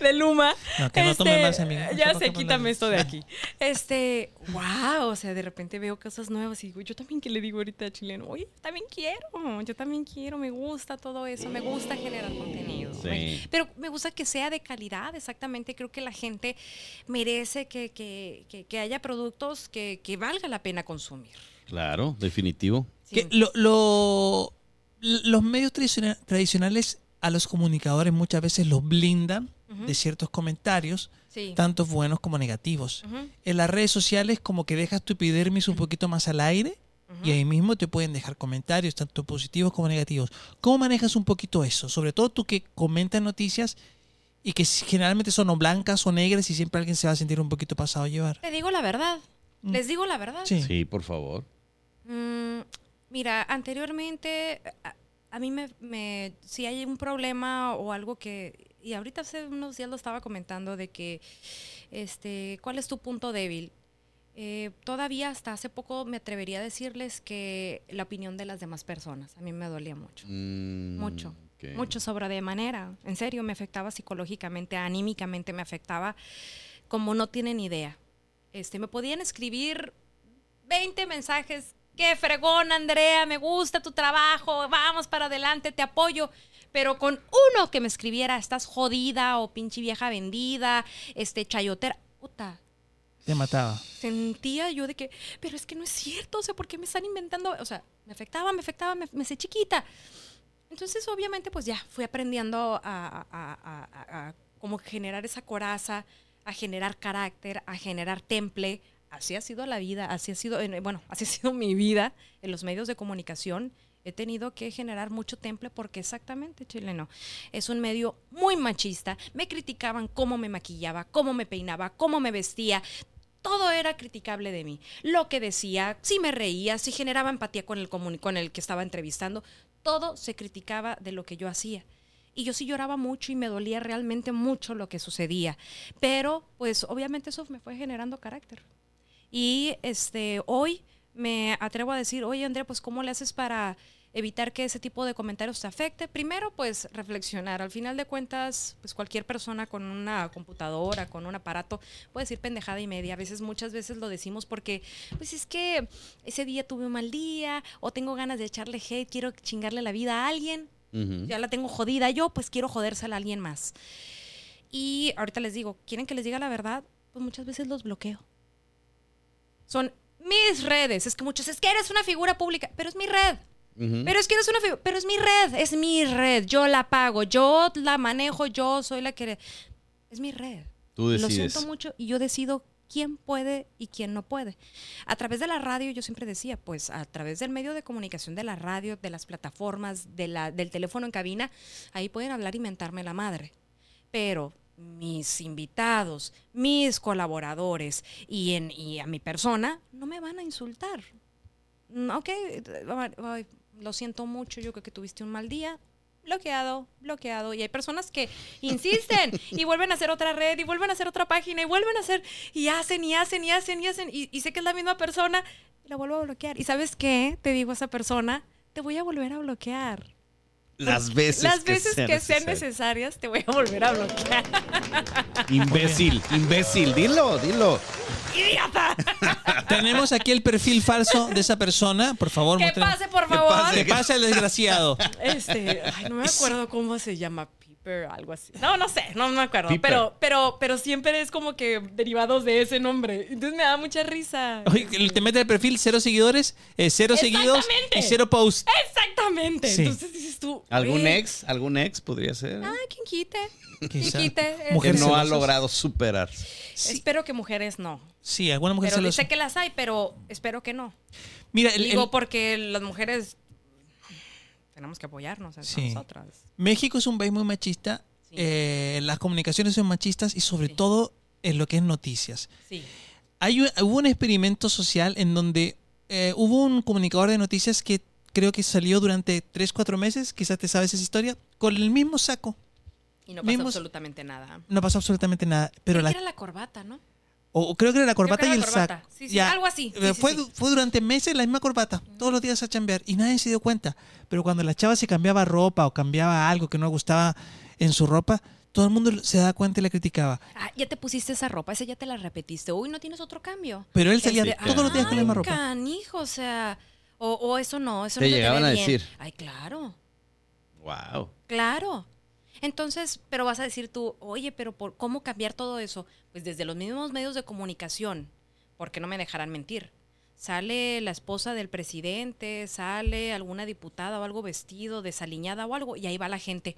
de Luma. No, que no tome más, amigo. No Ya sé, quítame esto de aquí. Este, wow, o sea, de repente veo cosas nuevas y digo, yo también que le digo ahorita a chileno, oye, también quiero, yo también quiero, me gusta todo eso, me gusta generar contenido. Sí. Me- Pero me gusta que sea de calidad, exactamente. Creo que la gente merece que, que- que- que haya productos que, que valga la pena consumir. Claro, definitivo. Sí. Que lo- lo- los medios tradiciona- tradicionales a los comunicadores muchas veces los blindan de ciertos comentarios, Sí. tanto buenos como negativos. En las redes sociales como que dejas tu epidermis un poquito más al aire y ahí mismo te pueden dejar comentarios, tanto positivos como negativos. ¿Cómo manejas un poquito eso? Sobre todo tú que comentas noticias y que generalmente son o blancas o negras y siempre alguien se va a sentir un poquito pasado a llevar. Te digo la verdad. Mm. Les digo la verdad. Sí. Sí, por favor. Mm, mira, anteriormente a, a mí me, me- si hay un problema o algo que y ahorita hace unos días lo estaba comentando de que este cuál es tu punto débil. Eh, todavía hasta hace poco me atrevería a decirles que la opinión de las demás personas a mí me dolía mucho. Mm, Mucho, mucho sobre de manera. En serio, me afectaba psicológicamente, anímicamente me afectaba como no tienen idea. Este, me podían escribir 20 mensajes. Qué fregón, Andrea, me gusta tu trabajo, vamos para adelante, te apoyo. Pero con uno que me escribiera, estás jodida o pinche vieja vendida, este chayotera, puta, Te mataba. sentía yo de que, pero es que no es cierto, o sea, ¿por qué me están inventando? O sea, me afectaba, me afectaba, me, me sé chiquita. Entonces, obviamente, pues ya fui aprendiendo a, a- a- a- a cómo generar esa coraza, a generar carácter, a generar temple. Así ha sido la vida, así ha sido, en- bueno, así ha sido mi vida en los medios de comunicación. He tenido que generar mucho temple porque exactamente, chileno, es un medio muy machista. Me criticaban cómo me maquillaba, cómo me peinaba, cómo me vestía. Todo era criticable de mí. Lo que decía, si me reía, si generaba empatía con el, con el que estaba entrevistando, todo se criticaba de lo que yo hacía. Y yo sí lloraba mucho y me dolía realmente mucho lo que sucedía. Pero, pues, obviamente eso me fue generando carácter. Y este, hoy me atrevo a decir, oye Andrea, pues ¿cómo le haces para evitar que ese tipo de comentarios te afecte? Primero, pues reflexionar. Al final de cuentas, pues cualquier persona con una computadora, con un aparato, puede decir pendejada y media. A veces, muchas veces lo decimos porque, pues es que ese día tuve un mal día o tengo ganas de echarle hate, quiero chingarle la vida a alguien. Ya la tengo jodida yo, pues quiero jodérsela a alguien más. Y ahorita les digo, ¿quieren que les diga la verdad? Pues muchas veces los bloqueo. Son mis redes. Es que muchos, es que eres una figura pública, pero es mi red. Pero es que eres una figura, pero es mi red, es mi red. Yo la pago, yo la manejo, yo soy la que... Es mi red. Tú Lo decides. siento mucho y yo decido quién puede y quién no puede. A través de la radio, yo siempre decía, pues a través del medio de comunicación de la radio, de las plataformas, de la, del teléfono en cabina, ahí pueden hablar y mentarme la madre. Pero mis invitados, mis colaboradores y, en, y a mi persona no me van a insultar. Mm, Ok, ay, lo siento mucho, yo creo que tuviste un mal día. Bloqueado, bloqueado. Y hay personas que insisten y vuelven a hacer otra red y vuelven a hacer otra página y vuelven a hacer y hacen y hacen y hacen y hacen. Y, y sé que es la misma persona y la vuelvo a bloquear. ¿Y sabes qué? Te digo a esa persona, te voy a volver a bloquear. Las veces, Las que veces que sean necesarias, te voy a volver a bloquear. Imbécil, imbécil, dilo, dilo. ¡Idiota! Tenemos aquí el perfil falso de esa persona. Por favor, Que pase, por Que favor. pase. Que pase el desgraciado. Este, ay, no me acuerdo cómo se llama Algo así. No, no sé, no me acuerdo. Pero, pero, pero siempre es como que derivados de ese nombre. Entonces me da mucha risa. Oye, te mete el perfil, cero seguidores, eh, cero seguidos Exactamente. y cero posts. Exactamente. Sí. Entonces dices tú. ¿Algún ve, ex? ¿Algún ex podría ser? Ay, quien quite. Quien quite. que Mujer no ha logrado superar. Sí, Espero que mujeres no. sí, alguna mujer Pero celosa. sé que las hay, pero espero que no. Mira, el- Digo, el- porque las mujeres tenemos que apoyarnos entre Sí. nosotras. México es un país muy machista. Sí. eh, las comunicaciones son machistas y sobre Sí. todo en lo que es noticias. Sí. Hay hubo un experimento social en donde eh, hubo un comunicador de noticias que creo que salió durante 3, 4 meses, quizás te sabes esa historia, con el mismo saco. Y no pasa Mismos- absolutamente nada. No pasó absolutamente nada. Pero la, era la corbata, ¿no? O, o creo que era la corbata era y la el saco. Sí, sí, algo así. Sí, Eh, sí, fue, fue durante meses la misma corbata, todos los días a chambear y nadie se dio cuenta. Pero cuando la chava se cambiaba ropa o cambiaba algo que no le gustaba en su ropa, todo el mundo se daba cuenta y la criticaba. Ah, ya te pusiste esa ropa, esa ya te la repetiste. Uy, no tienes otro cambio. Pero él salía Este, todos los días con la misma ropa. Canijo, o sea, o, o eso no, eso Te no se llegaban a bien. decir. Ay, claro, Wow. claro. Entonces, pero vas a decir tú, oye, pero por cómo cambiar todo eso? Pues desde los mismos medios de comunicación, porque no me dejarán mentir. Sale la esposa del presidente, sale alguna diputada o algo vestido, desaliñada o algo, y ahí va la gente.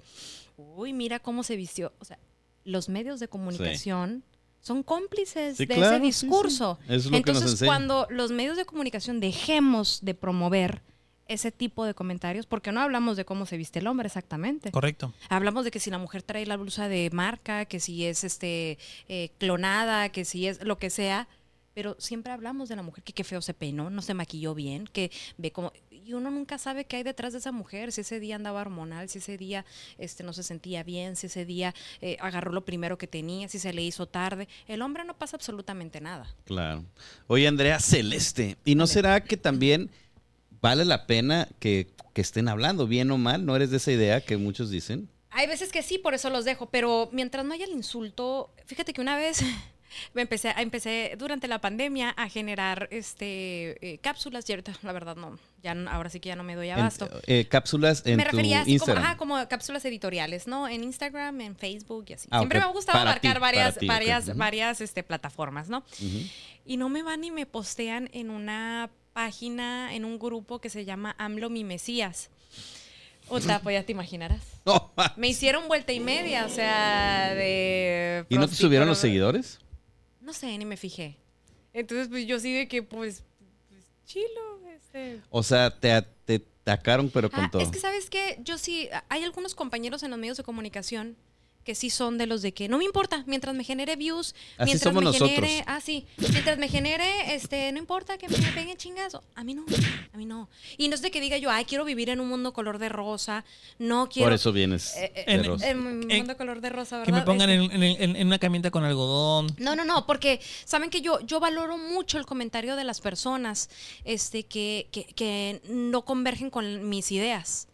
Uy, mira cómo se vistió. O sea, los medios de comunicación son cómplices Sí, de claro, ese sí. discurso. Es lo que nos Entonces, cuando los medios de comunicación dejemos de promover ese tipo de comentarios, porque no hablamos de cómo se viste el hombre exactamente. Correcto. Hablamos de que si la mujer trae la blusa de marca, que si es este eh, clonada, que si es lo que sea, pero siempre hablamos de la mujer que qué feo se peinó, no se maquilló bien, que ve como y uno nunca sabe qué hay detrás de esa mujer, si ese día andaba hormonal, si ese día este no se sentía bien, si ese día eh, agarró lo primero que tenía, si se le hizo tarde. El hombre no pasa absolutamente nada. Claro. Oye, Andrea Celeste, ¿y no será que también vale la pena que, que estén hablando, bien o mal? ¿No eres de esa idea que muchos dicen? Hay veces que sí, por eso los dejo, pero mientras no haya el insulto, fíjate que una vez me empecé, empecé durante la pandemia a generar este eh, cápsulas y ahorita la verdad no, ya ahora sí que ya no me doy En- abasto. eh, cápsulas en me tu refería así como, cápsulas editoriales, ¿no? En Instagram, en Facebook y así. Ah, Siempre me ha gustado Para abarcar ti, varias, ti, varias, varias este, plataformas, ¿no? Y no me van y me postean en una página, en un grupo que se llama AMLO Mi Mesías. Otra, pues ya te imaginarás. No, Me hicieron vuelta y media, o sea, de... ¿Y no te subieron los seguidores? No sé, ni me fijé. Entonces, pues yo sí de que, pues, pues chilo, este... O sea, te, te atacaron, pero con Ah, todo. es que, ¿sabes qué? Yo sí, hay algunos compañeros en los medios de comunicación que sí son de los de que no me importa, mientras me genere views, Así mientras somos me nosotros. genere, ah sí, mientras me genere, este, no importa que me peguen chingazo, a mí no, a mí no. Y no es de que diga yo, ay, quiero vivir en un mundo color de rosa, no quiero Por eso vienes eh, eh, de en- rosa. en un En- mundo color de rosa, ¿verdad? Que me pongan Este, en, en- en una camita con algodón. no, no, no, porque saben que yo, yo valoro mucho el comentario de las personas este, que, que, que no convergen con mis ideas,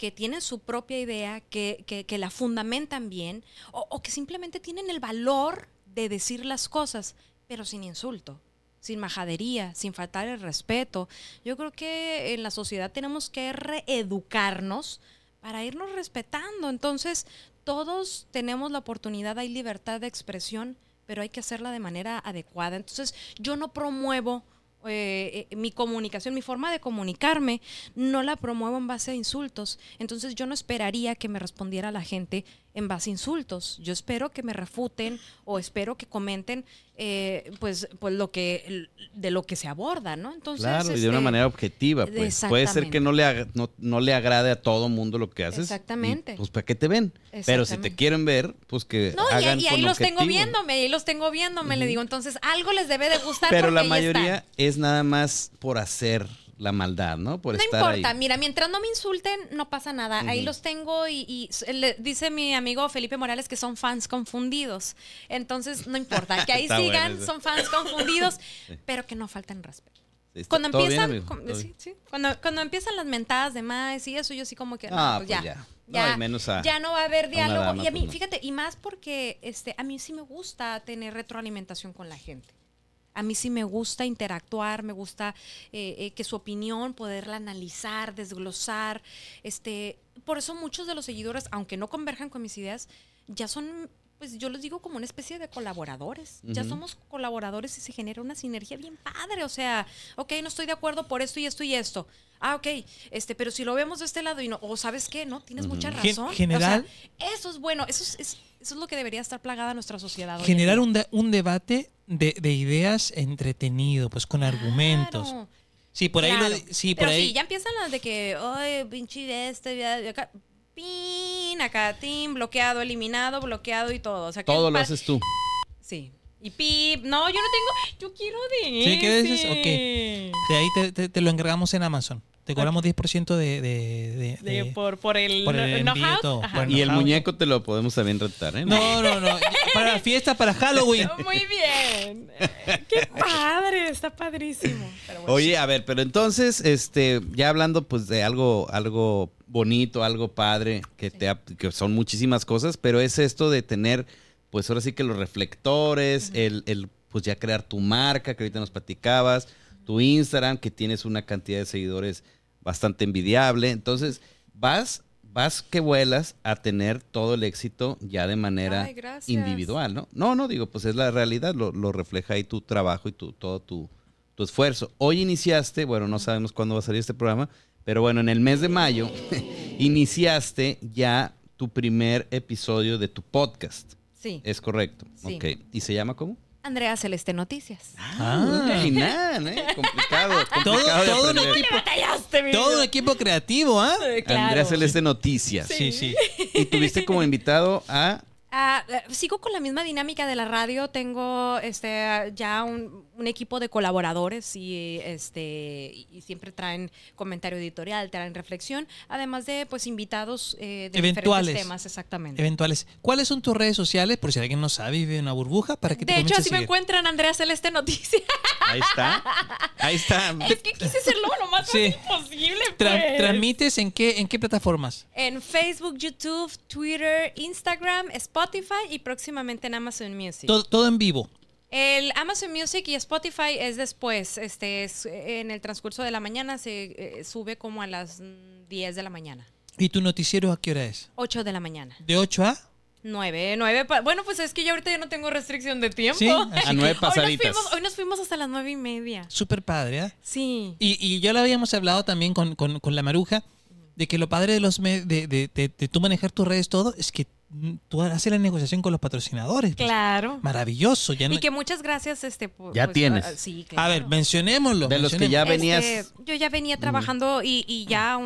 que tienen su propia idea, que, que, la fundamentan bien, o, o que simplemente tienen el valor de decir las cosas, pero sin insulto. Sin majadería, sin faltar el respeto. Yo creo que en la sociedad tenemos que reeducarnos para irnos respetando. Entonces, todos tenemos la oportunidad, hay libertad de expresión, pero hay que hacerla de manera adecuada. Entonces, yo no promuevo eh, eh, mi comunicación, mi forma de comunicarme, no la promuevo en base a insultos. Entonces, yo no esperaría que me respondiera la gente en base a insultos. Yo espero que me refuten o espero que comenten eh, pues, pues lo que de lo que se aborda, ¿no? Entonces, Claro, y de una este, manera objetiva, pues. Puede ser que no le, no, no le agrade a todo mundo lo que haces. Exactamente. y, pues para qué te ven. Pero si te quieren ver, pues que No, y, hagan y ahí con los tengo objetivo. viéndome, ahí los tengo viéndome, le digo. Entonces, algo les debe de gustar. Pero la ahí mayoría es nada más por hacer la maldad, ¿no? Por No estar importa, ahí. mira, mientras no me insulten, no pasa nada. Ahí los tengo y, y le- dice mi amigo Felipe Morales que son fans confundidos. Entonces, no importa, que ahí bueno sigan, son fans confundidos, pero que no falten respeto. Sí, Cuando ¿todo bien, empiezan, sí, sí, cuando, cuando empiezan las mentadas de más y eso, yo sí como que, Ah, pues pues ya. ya. No, y menos a- ya no va a haber diálogo. dama, y a mí, pues no. fíjate, y más porque este, a mí sí me gusta tener retroalimentación con la gente. A mí sí me gusta interactuar, me gusta eh, eh, que su opinión, poderla analizar, desglosar. Este, por eso muchos de los seguidores, aunque no converjan con mis ideas, ya son, pues yo les digo como una especie de colaboradores. Ya somos colaboradores y se genera una sinergia bien padre. O sea, ok, no estoy de acuerdo por esto y esto y esto. Ah, ok, este, pero si lo vemos de este lado y no, o sabes qué, ¿no? Tienes mucha Gen- razón. O sea, general- eso es bueno, eso es, es- eso es lo que debería estar plagada nuestra sociedad. hoy en Generar día. un, de- un debate de, de ideas entretenido, pues con argumentos. Sí, por ahí lo sí, por Pero ahí. sí, ya empiezan las de que, ay, pinche de este, acá, pin, acá, team, bloqueado, eliminado, bloqueado y todo. O sea, que Todo lo haces tú. Sí. Y pip, no, yo no tengo, yo quiero de ¿Sí? ¿Qué dices? Ok. De ahí te, te- te lo encargamos en Amazon. Te cobramos 10% de, de, de- De- de- por, por el, por el envío y todo. Bueno. Y el muñeco te lo podemos también rentar, ¿eh? No, no, no. Para la fiesta, para Halloween. Muy bien. Qué padre, está padrísimo. Pero bueno. Oye, a ver, pero entonces, este, ya hablando pues de algo, algo bonito, algo padre, que te que son muchísimas cosas, pero es esto de tener, pues ahora sí que los reflectores, el, el, pues ya crear tu marca, que ahorita nos platicabas, tu Instagram, que tienes una cantidad de seguidores bastante envidiable. Entonces, vas, vas que vuelas a tener todo el éxito ya de manera Ay, individual, ¿no? No, no, digo, pues es la realidad, lo, lo refleja ahí tu trabajo y tu, todo tu, tu esfuerzo. Hoy iniciaste, bueno, no sabemos cuándo va a salir este programa, pero bueno, en el mes de mayo iniciaste ya tu primer episodio de tu podcast. Sí. Es correcto. Sí. Ok. ¿Y se llama cómo? Andrea Celeste Noticias. Ah. Ay, nada, ¿eh? Complicado, Todo- complicado todo un equipo, todo un equipo creativo, ¿ah? Eh, claro. Andrea Celeste Noticias. Sí, sí. Y tuviste como invitado a... Ah, eh, sigo con la misma dinámica de la radio. Tengo este ya un, un equipo de colaboradores y este y siempre traen comentario editorial, traen reflexión, además de pues invitados eh, de Eventuales. diferentes temas, exactamente. Eventuales. ¿Cuáles son tus redes sociales? Por si alguien no sabe, vive en una burbuja, para que te de hecho, a así me encuentran Andrea Celeste Noticias. Ahí está. Ahí está. es que quise hacerlo lo más Sí. posible. Tra- pues. ¿Transmites en qué, en qué plataformas? En Facebook, YouTube, Twitter, Instagram, Spotify y próximamente en Amazon Music. Todo, todo en vivo. El Amazon Music y Spotify es después, este es en el transcurso de la mañana se eh, sube como a las mm, 10 de la mañana, ¿Y tu noticiero a qué hora es? 8 de la mañana, ¿De 8 a? 9, 9, bueno pues es que yo ahorita ya no tengo restricción de tiempo. Sí, A nueve Hoy nos, pasaditas. fuimos, hoy nos fuimos hasta las nueve y media. Súper padre, ¿ah? Sí. Y, y ya lo habíamos hablado también con, con- con la maruja, de que lo padre de los me- de, de, de- de tú manejar tus redes todo es que tú haces la negociación con los patrocinadores. pues. Claro. Maravilloso. Ya no- Y que muchas gracias, este, por- Ya pues, tienes. ah, sí, A ver, claro. mencionémoslo. De los que ya Este, venías... yo ya venía trabajando y, y ya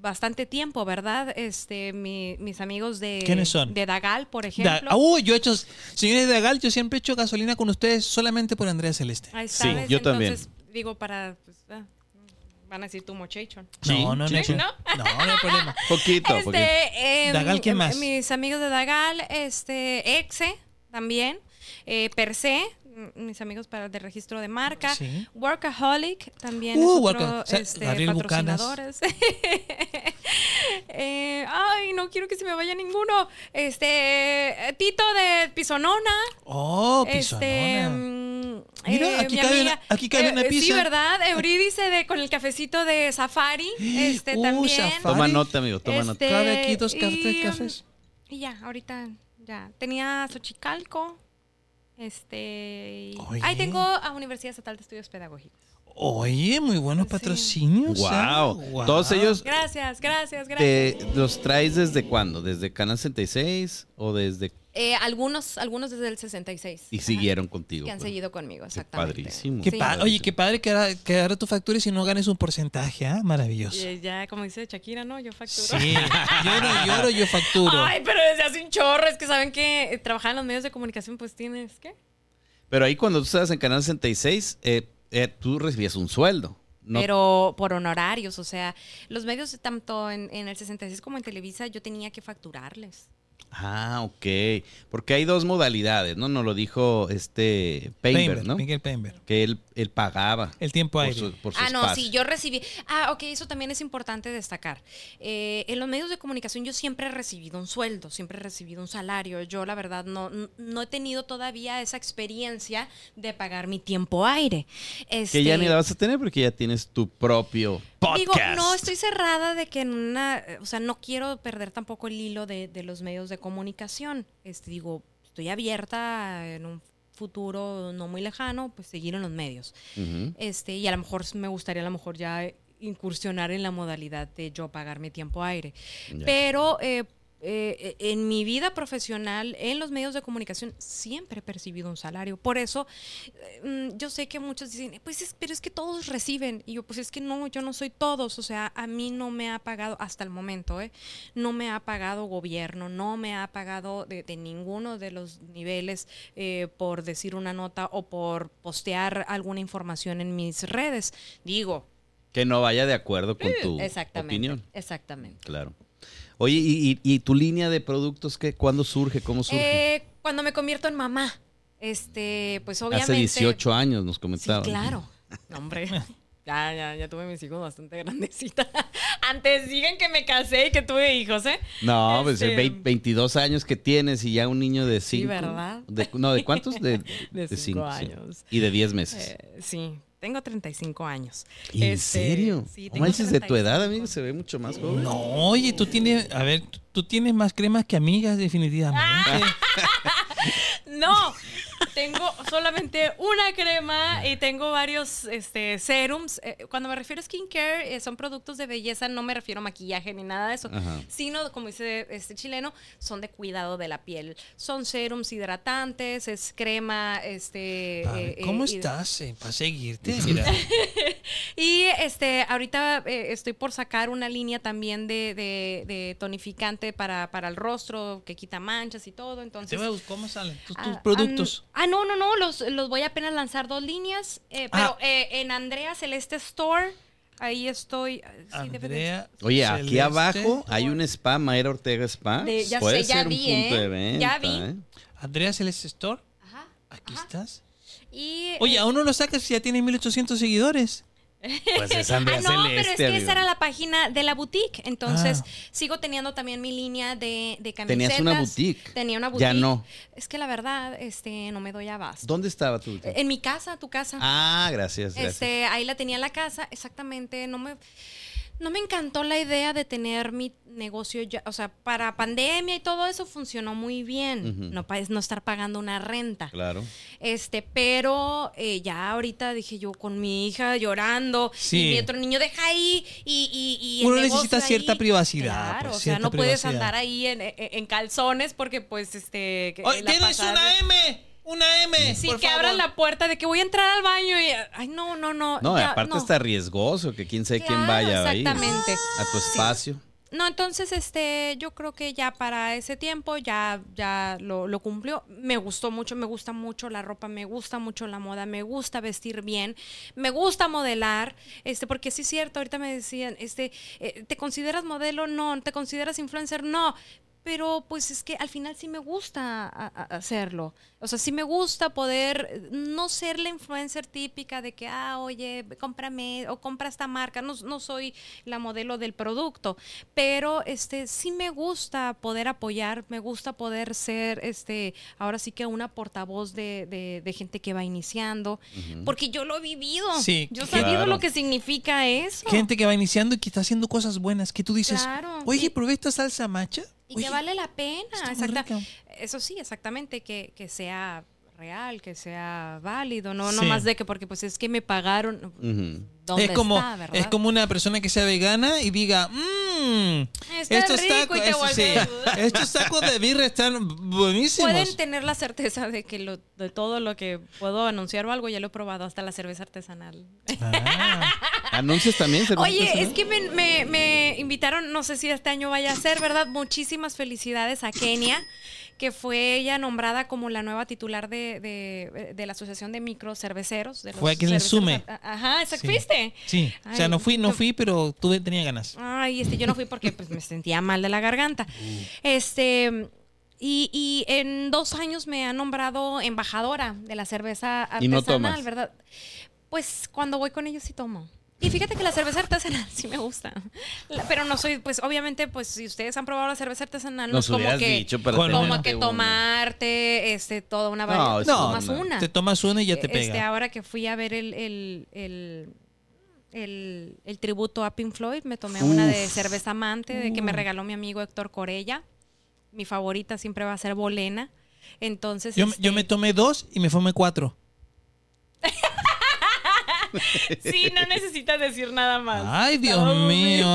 bastante tiempo, ¿verdad? Este, mi- mis amigos de, ¿Quiénes son? de Dagal, por Da- ejemplo. Ah, uy, yo he hecho, señores de Dagal, yo siempre he hecho gasolina con ustedes solamente por Andrea Celeste. Ahí Sí, sabes, yo también. entonces, digo, para, pues, ah, van a decir tu muchacho. Sí, no, no, sí, no, sí. no, no, no hay problema. Poquito, poquito. Este, em, Dagal, ¿quién em, más? Mis amigos de Dagal, este, Exe también, eh, Per se, mis amigos para de registro de marca, Sí. Workaholic también Uh, es otro, este, patrocinadores. Eh, ay, no quiero que se me vaya ninguno. Este, Tito de Pisonona. Oh, Este, pisonona. mm, Mira, aquí mi cabe amiga- una- aquí cabe una Sí. ¿verdad? Eurídice de, con el cafecito de Safari. Este Uh, también. Safari. Toma nota, amigo, toma Este, nota. Cabe aquí dos y, cafés. Y ya, ahorita ya. Tenía Xochicalco. Este. Oye. Ahí tengo a Universidad Estatal de Estudios Pedagógicos. Oye, muy buenos Sí. patrocinios. ¿eh? Wow. Wow. Todos ellos Gracias, gracias, gracias. te, los traes desde cuándo? ¿Desde Canal 66 o desde Eh, algunos, algunos desde el 66. y Ajá, siguieron contigo? Que han pues? seguido conmigo, exactamente. padrísimo. Qué Sí. pa- Oye, qué padre que ahora, que ahora tú factures y no ganes un porcentaje, ¿ah? Maravilloso. Y, eh, ya, como dice Shakira, ¿no? Yo facturo. Sí, yo no lloro, yo facturo. Ay, pero desde hace un chorro. Es que saben que eh, trabajar en los medios de comunicación, pues tienes, ¿qué? Pero ahí cuando tú estabas en Canal 66, eh, eh, tú recibías un sueldo. No, Pero por honorarios, o sea, los medios, tanto en, en el 66 como en Televisa, yo tenía que facturarles. Ah, ok. Porque hay dos modalidades, ¿no? Nos lo dijo este Painter, ¿no? Miguel Painter. Que él, él pagaba El tiempo por aire. su, por su Ah, no, sí, yo recibí. Ah, ok, eso también es importante destacar. Eh, en los medios de comunicación yo siempre he recibido un sueldo, siempre he recibido un salario. Yo, la verdad, no, no he tenido todavía esa experiencia de pagar mi tiempo aire. Que ya Este, ni la vas a tener porque ya tienes tu propio podcast. Digo, no estoy cerrada de que en una, o sea, no quiero perder tampoco el hilo de, de los medios de comunicación. Este, digo, estoy abierta en un futuro no muy lejano, pues seguir en los medios. Este, y a lo mejor me gustaría a lo mejor ya incursionar en la modalidad de yo pagar mi tiempo aire. Pero eh, eh, en mi vida profesional, en los medios de comunicación, siempre he percibido un salario. Por eso, eh, mm, yo sé que muchos dicen, pues es, pero es que todos reciben. Y yo, pues es que no, yo no soy todos. O sea, a mí no me ha pagado hasta el momento, ¿eh? No me ha pagado gobierno, no me ha pagado de, de ninguno de los niveles eh, por decir una nota o por postear alguna información en mis redes. Digo, Que no vaya de acuerdo con tu exactamente. opinión. Exactamente. Claro. Oye, ¿y, y- y tu línea de productos qué? ¿Cuándo surge? ¿Cómo surge? Eh, cuando me convierto en mamá, este, pues obviamente. Hace 18 años nos Sí, comentaba. claro. No, hombre. Ya, ya, ya tuve mis hijos bastante grandecitas. Antes digan que me casé y que tuve hijos, ¿eh? No, pues Este- vein- 22 años que tienes y ya un niño de 5. ¿verdad? no, ¿de cuántos? De, De cinco cinco, sí. años. Y de 10 meses. Eh, sí, tengo 35 años. ¿En Este, serio? Sí, no tengo manches, de tu edad, 35. amigo, se ve mucho más joven. No, oye, tú tienes, a ver, tú- tú tienes más cremas que amigas, definitivamente. No, tengo solamente una crema y tengo varios este, serums. Eh, cuando me refiero a skincare, eh, son productos de belleza, no me refiero a maquillaje ni nada de eso, Ajá. sino, como dice este chileno, son de cuidado de la piel. Son serums hidratantes, es crema, este... Ver, eh, ¿Cómo estás? Para seguirte, mira. Y este, ahorita estoy por sacar una línea también de, de- de tonificante para, para el rostro, que quita manchas y todo. Entonces, ¿Cómo salen tus, tus Ah, productos? Ah, no, no, no, los, los voy a apenas lanzar dos líneas, eh, Ah. pero eh, en Andrea Celeste Store, ahí estoy. sí, debe de- Andrea. Oye, aquí abajo hay un spa, Mayra Ortega Spa. De- ya Puede sé, ya ser un vi, punto ¿eh? de venta. Ya vi. ¿eh? Andrea Celeste Store. Ajá, Aquí ajá. estás. Y, Oye, eh, aún no lo sacas si ya tienes 1800 seguidores. Pues es Andrea Ah, no, pero es que amigo. esa era la página de la boutique. Entonces, Ah. sigo teniendo también mi línea de, de camisetas. Tenías una boutique. Tenía una boutique. Ya no. Es que la verdad, este, no me doy abasto. ¿Dónde estaba tu boutique? En mi casa, tu casa. Ah, gracias, gracias. Este, ahí la tenía en la casa, exactamente. No me, no me encantó la idea de tener mi negocio ya, o sea, para pandemia y todo eso funcionó muy bien. No pa- no estar pagando una renta. Claro. Este, pero eh, ya ahorita dije yo con mi hija llorando Sí. y mi otro niño deja ahí y, y, y Uno necesita cierta privacidad, Claro, pues, o sea, no puedes andar ahí en, en- en calzones porque pues este que la ¿Tienes pasada- una M? Una M. Sí, por que favor. abran la puerta de que voy a entrar al baño y. Ay, no, no, no. No, ya, aparte no. está riesgoso que quién sabe quién vaya ahí exactamente. a tu espacio. No, entonces, este, yo creo que ya para ese tiempo ya, ya lo, lo cumplió. Me gustó mucho, me gusta mucho la ropa, me gusta mucho la moda, me gusta vestir bien, me gusta modelar, este, porque sí es cierto, ahorita me decían, este, eh, ¿te consideras modelo? No, ¿te consideras influencer? No. Pero pues es que al final sí me gusta a- a- hacerlo. O sea, sí me gusta poder no ser la influencer típica de que, ah, oye, cómprame o compra esta marca. No, no soy la modelo del producto, pero este sí me gusta poder apoyar, me gusta poder ser, este, ahora sí que una portavoz de, de- de gente que va iniciando, porque yo lo he vivido. Sí, yo he claro. sabido lo que significa eso. Gente que va iniciando y que está haciendo cosas buenas, que tú dices, Claro. oye, Y- probé esta salsa macha. Y que vale la pena, exacta-. Eso sí, exactamente, que, que sea real, que sea válido, no, no Sí. más de que porque pues es que me pagaron. ¿Dónde es como, está, verdad? es como una persona que sea vegana y diga, mmm, Está estos rico tacos, y te eso sí, volteas. estos tacos de birra están buenísimos. Pueden tener la certeza de que lo, de todo lo que puedo anunciar o algo ya lo he probado, hasta la cerveza artesanal. Ah, Anuncios también. cerveza Oye, artesanal? es que me, me- me invitaron, no sé si este año vaya a ser, ¿verdad? Muchísimas felicidades a Kenia, que fue ella nombrada como la nueva titular de, de- de la Asociación de Microcerveceros. de los Fue aquí en el Sume. Ajá, exacto. Sí. ¿Fuiste? sí, o sea, no fui, no fui, pero tuve, tenía ganas. Ay, este, yo no fui porque pues, me sentía mal de la garganta. Este. Y, y en dos años me han nombrado embajadora de la cerveza Y no artesanal, tomas. ¿verdad? Pues cuando voy con ellos sí tomo. Y fíjate que la cerveza artesanal sí me gusta. La- pero no soy, pues obviamente, pues si ustedes han probado la cerveza artesanal, no es como que, dicho para como que tomarte este, toda una No, variedad. No, tomas una. una. Te tomas una y ya te Este, pega. ahora que fui a ver el, el, el, el- el tributo a Pink Floyd, me tomé una de cerveza amante de que me regaló mi amigo Héctor Corella. Mi favorita siempre va a ser Bolena. Entonces, Yo, este, yo me tomé dos y me fumé cuatro. sí, no necesitas decir nada más. Ay, Dios Todo mío,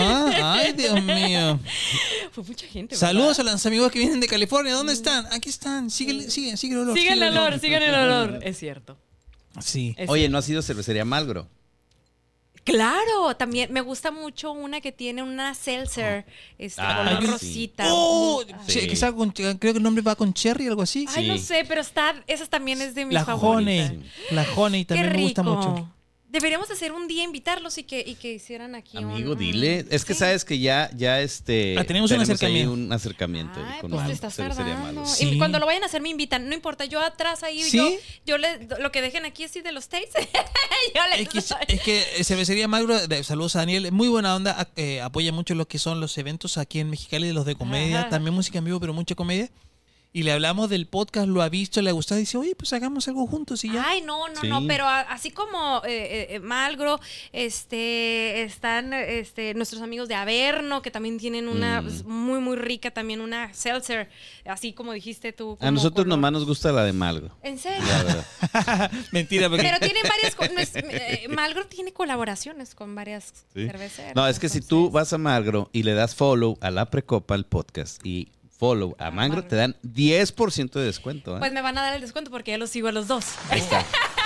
ay, Dios mío. Fue mucha gente. Saludos a los amigos que vienen de California. ¿Dónde están? Aquí están. Sigue, sigue, sigue el olor. Sigan el olor, sigan el olor. Es cierto. Sí. es Oye, ¿no ha sido cervecería Malgro? Claro, también me gusta mucho una que tiene una seltzer, este Ah, color sí. rosita. Oh, Sí. con- creo que el nombre va con cherry, algo así. Ay, no sé, pero está, esa también es de mis La favoritas. honey. La honey también Qué me gusta mucho. Deberíamos hacer un día invitarlos y que, y que hicieran aquí Amigo, un- dile. Es que Sí. sabes que ya, ya este. Ah, tenemos un acercamiento. un acercamiento Ay, con pues una te estás cervecería tardando. Malgro. Sí. Y cuando lo vayan a hacer me invitan, no importa, yo atrás ahí, ¿Sí? yo, yo le, lo que dejen aquí así de los tapes, yo les Es que, es que eh, Cervecería Magro, de- saludos a Daniel, muy buena onda, eh, apoya mucho lo que son los eventos aquí en Mexicali, los de comedia, Ajá. también música en vivo, pero mucha comedia. Y le hablamos del podcast, lo ha visto, le ha gustado, y dice, oye, pues hagamos algo juntos y ya. Ay, no, no, Sí. no, pero a- así como eh, eh, eh, Malgro, este, están este, nuestros amigos de Averno, que también tienen una Mm. pues, muy, muy rica, también una seltzer, así como dijiste tú. A nosotros color- nomás nos gusta la de Malgro. ¿En serio? La. Mentira, porque Pero tienen varias. co- no es- eh, Malgro tiene colaboraciones con varias Sí. cerveceras. No, es que si tú vas a Malgro y le das follow a la Precopa, el podcast, y follow a Malgro, te dan 10% de descuento. ¿eh? Pues me van a dar el descuento porque ya los sigo a los dos. Ahí está.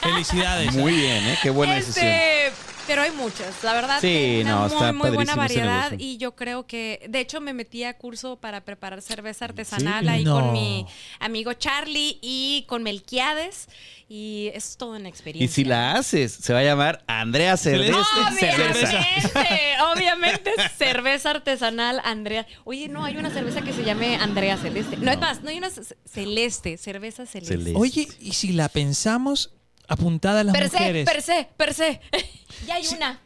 felicidades. Muy bien, ¿eh? Qué buena decisión. Este, pero hay muchas, la verdad. Sí, que una no, muy, está muy buena variedad y yo creo que, de hecho, me metí a curso para preparar cerveza artesanal Sí. ahí No. con mi amigo Charlie y con Melquiades y es todo una experiencia. Y si la haces, se va a llamar Andrea Cerveza. Cerveza. Obviamente, obviamente, cerveza artesanal Andrea. Oye, no, hay una cerveza que se llame Andrea Celeste. No, es más, no hay una ce- celeste, cerveza celeste. Celeste. Oye, y si la pensamos apuntada a las Per se, mujeres. per se, per se. ya hay una.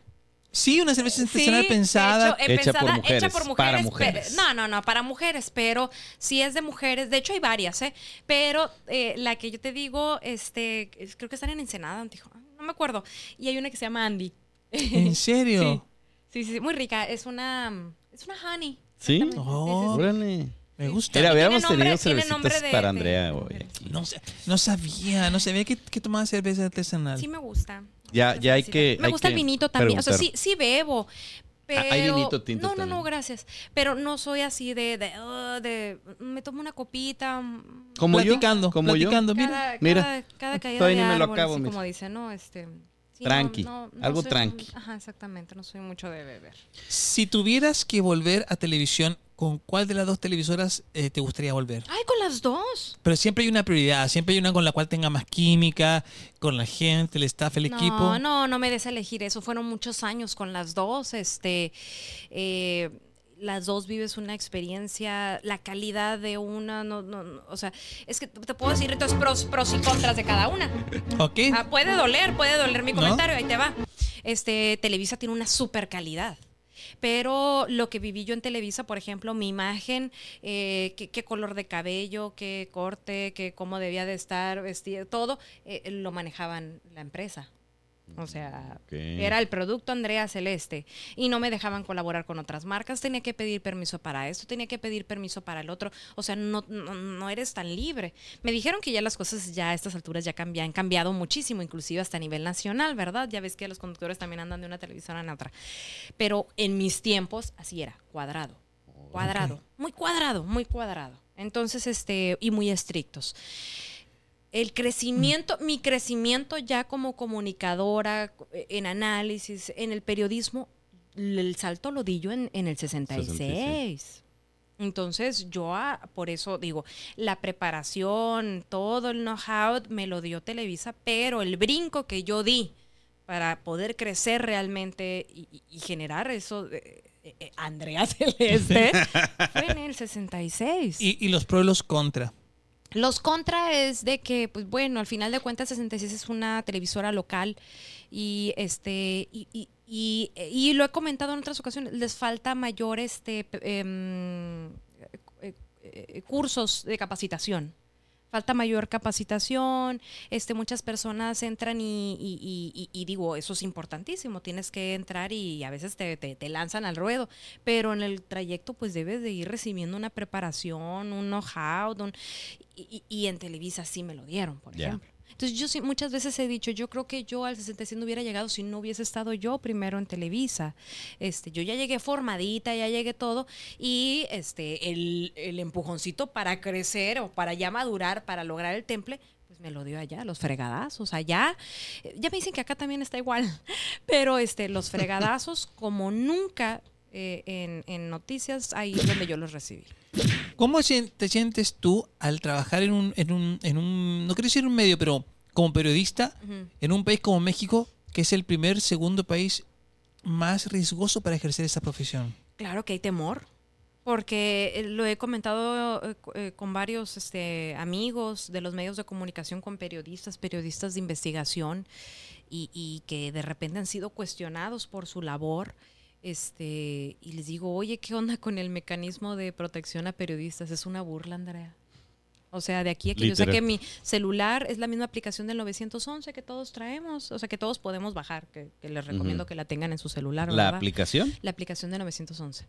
Sí, una cerveza artesanal Sí, pensada. hecho, eh, Hecha por mujeres, hecha por mujeres, para mujeres. no, no, no, para mujeres, pero si es de mujeres, de hecho hay varias, ¿eh? Pero eh, la que yo te digo, este, es- creo que están en Ensenada, en Tijuana, no me acuerdo. Y hay una que se llama Andy. ¿En serio? Sí, sí, sí, muy rica. Es una, es una honey. ¿Sí? Oh. Órale. Me gusta. Mira, nombre- tenido cervecitas de- para Andrea de hoy aquí. No, sabía, no sabía que, que tomaba cerveza artesanal. Sí me gusta. Ya- ya hay que- Me hay gusta el vinito también. O sea, sí, sí bebo, Pero, Ah, hay vinito tinto No, no, no, gracias. Pero no soy así de, de, de- me tomo una copita. mm, Como platicando, yo, como platicando, yo. mira. cada, mira. cada, cada caída Todavía de ni me lo acabo, así mira. como dice, ¿no? Este, sí, no, Tranqui, no- no algo soy- tranqui. Ajá, exactamente, no soy mucho de beber. Si tuvieras que volver a televisión, ¿con cuál de las dos televisoras eh, te gustaría volver? Ay, con las dos. Pero siempre hay una prioridad, siempre hay una con la cual tenga más química, con la gente, el staff, el no, equipo. No, no me des elegir eso. Fueron muchos años con las dos. Este, eh, las dos vives una experiencia, la calidad de una, no, no, no, o sea, es que te puedo decir entonces pros, pros y contras de cada una. ¿Ok? Ah, puede doler, puede doler mi ¿No? comentario, ahí te va. Este, Televisa tiene una super calidad. Pero lo que viví yo en Televisa, por ejemplo, mi imagen, eh, qué, qué color de cabello, qué corte, qué cómo debía de estar vestido, todo, eh, lo manejaban la empresa. O sea, Ok. era el producto Andrea Celeste y no me dejaban colaborar con otras marcas. Tenía que pedir permiso para esto, tenía que pedir permiso para el otro. O sea, no, no, no eres tan libre. Me dijeron que ya las cosas ya a estas alturas ya cambian, han cambiado muchísimo, inclusive hasta a nivel nacional, ¿verdad? Ya ves que los conductores también andan de una televisora a otra. Pero en mis tiempos así era, cuadrado. Cuadrado, muy cuadrado, muy cuadrado. Entonces, este, y muy estrictos el crecimiento, mi crecimiento ya como comunicadora, eh, en análisis, en el periodismo, el salto lo di yo en, en el 66. 66. Entonces yo ah, por eso digo, la preparación, todo el know-how me lo dio Televisa, pero el brinco que yo di para poder crecer realmente y, generar eso, eh, eh, eh, Andrea Celeste, fue en el 66. Y, y los pros y los contra. Los contra es de que, pues bueno, al final de cuentas 66 es una televisora local y este y, y- y- y lo he comentado en otras ocasiones, les falta mayor este em, eh, eh, cursos de capacitación. Falta mayor capacitación, este, muchas personas entran y, y- y- y- y digo, eso es importantísimo, tienes que entrar y a veces te, te- te lanzan al ruedo, pero en el trayecto pues debes de ir recibiendo una preparación, un know-how, y, en Televisa sí me lo dieron, por ejemplo. Entonces yo muchas veces he dicho, yo creo que yo al 66 no hubiera llegado si no hubiese estado yo primero en Televisa. Este, yo ya llegué formadita, ya llegué todo y este el, el empujoncito para crecer o para ya madurar, para lograr el temple, pues me lo dio allá, los fregadazos, allá. Ya me dicen que acá también está igual, pero este los fregadazos como nunca eh, en, en noticias, ahí es donde yo los recibí. ¿Cómo te sientes tú al trabajar en un, en un, en un, no quiero decir un medio, pero como periodista, Ujú. en un país como México, que es el primer, segundo país más riesgoso para ejercer esa profesión? Claro que hay temor, porque eh, lo he comentado eh, eh, con varios este, amigos de los medios de comunicación, con periodistas, periodistas de investigación, y, y que de repente han sido cuestionados por su labor. Este, y les digo, oye, ¿qué onda con el mecanismo de protección a periodistas? Es una burla, Andrea. O sea, de aquí a que yo Literal. saque mi celular, es la misma aplicación del 911 que todos traemos, o sea, que todos podemos bajar, que, que les recomiendo que la tengan en su celular. ¿La ¿verdad? aplicación? La aplicación de 911.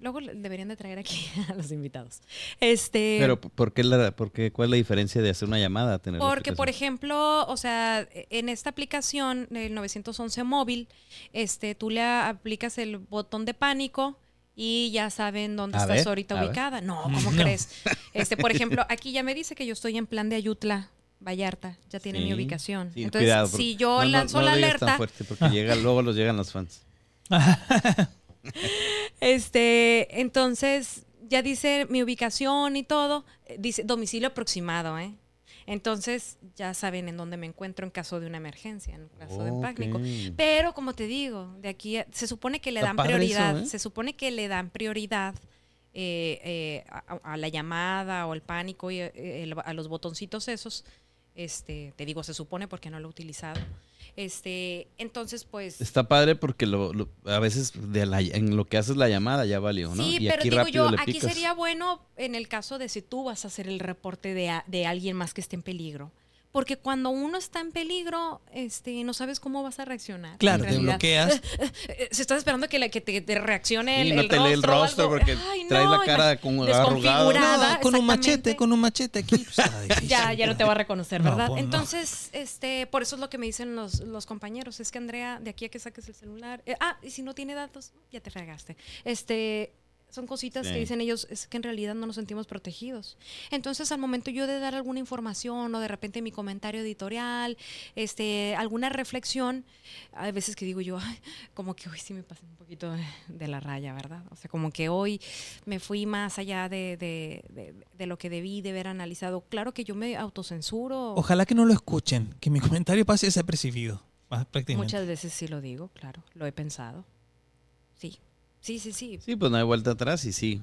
Luego deberían de traer aquí a los invitados. Este, Pero, ¿por qué la, por qué, ¿cuál es la diferencia de hacer una llamada a tener porque, por ejemplo, o sea, en esta aplicación del 911 móvil, este, tú le aplicas el botón de pánico y ya saben dónde A estás ver, ahorita ver. ubicada. No, ¿cómo No. crees? Este, por ejemplo, aquí ya me dice que yo estoy en plan de Ayutla, Vallarta, ya tiene mi ubicación. Sí, Entonces, cuidado, si yo no, lanzo no la digas tan alerta, fuerte porque llega, luego los llegan los fans. Este, entonces ya dice mi ubicación y todo, eh, dice domicilio aproximado, ¿eh? Entonces ya saben en dónde me encuentro en caso de una emergencia, en caso de pánico. Pero como te digo, de aquí a- se supone que le Está dan prioridad, eso, ¿eh? se supone que le dan prioridad eh, eh, a, a la llamada o al pánico y eh, el- a los botoncitos esos. Este, te digo, se supone porque no lo he utilizado. Este, entonces pues Está padre porque lo, lo- a veces de la- en lo que haces la llamada ya valió, ¿no? Sí, y pero aquí digo yo, aquí sería bueno en el caso de si tú vas a hacer el reporte de, a- de alguien más que esté en peligro. Porque cuando uno está en peligro, este, no sabes cómo vas a reaccionar. Claro, te bloqueas. Si estás esperando que, la- que te, te reaccione el, Y no el te lee el rostro, rostro porque Ay, traes no, la cara como arrugada. No, con un machete, con un machete aquí. pues. Ya, ya no te va a reconocer, No, ¿verdad? pues, no. Entonces, este, por eso es lo que me dicen los, los compañeros. Es que Andrea, de aquí a que saques el celular. eh, ah, y si no tiene datos, ya te fregaste. Este. Son cositas Sí. que dicen ellos, es que en realidad no nos sentimos protegidos. Entonces, al momento yo de dar alguna información o de repente mi comentario editorial, este, alguna reflexión, hay veces que digo yo, "Ay, como que hoy sí me pasé un poquito de, de la raya, ¿verdad? O sea, como que hoy me fui más allá de, de- de- de lo que debí de haber analizado. Claro que yo me autocensuro. Ojalá que no lo escuchen, que mi comentario pase desapercibido. Prácticamente. Muchas veces sí lo digo, claro, lo he pensado. Sí, sí, sí, sí, Sí, pues no hay vuelta atrás y sí,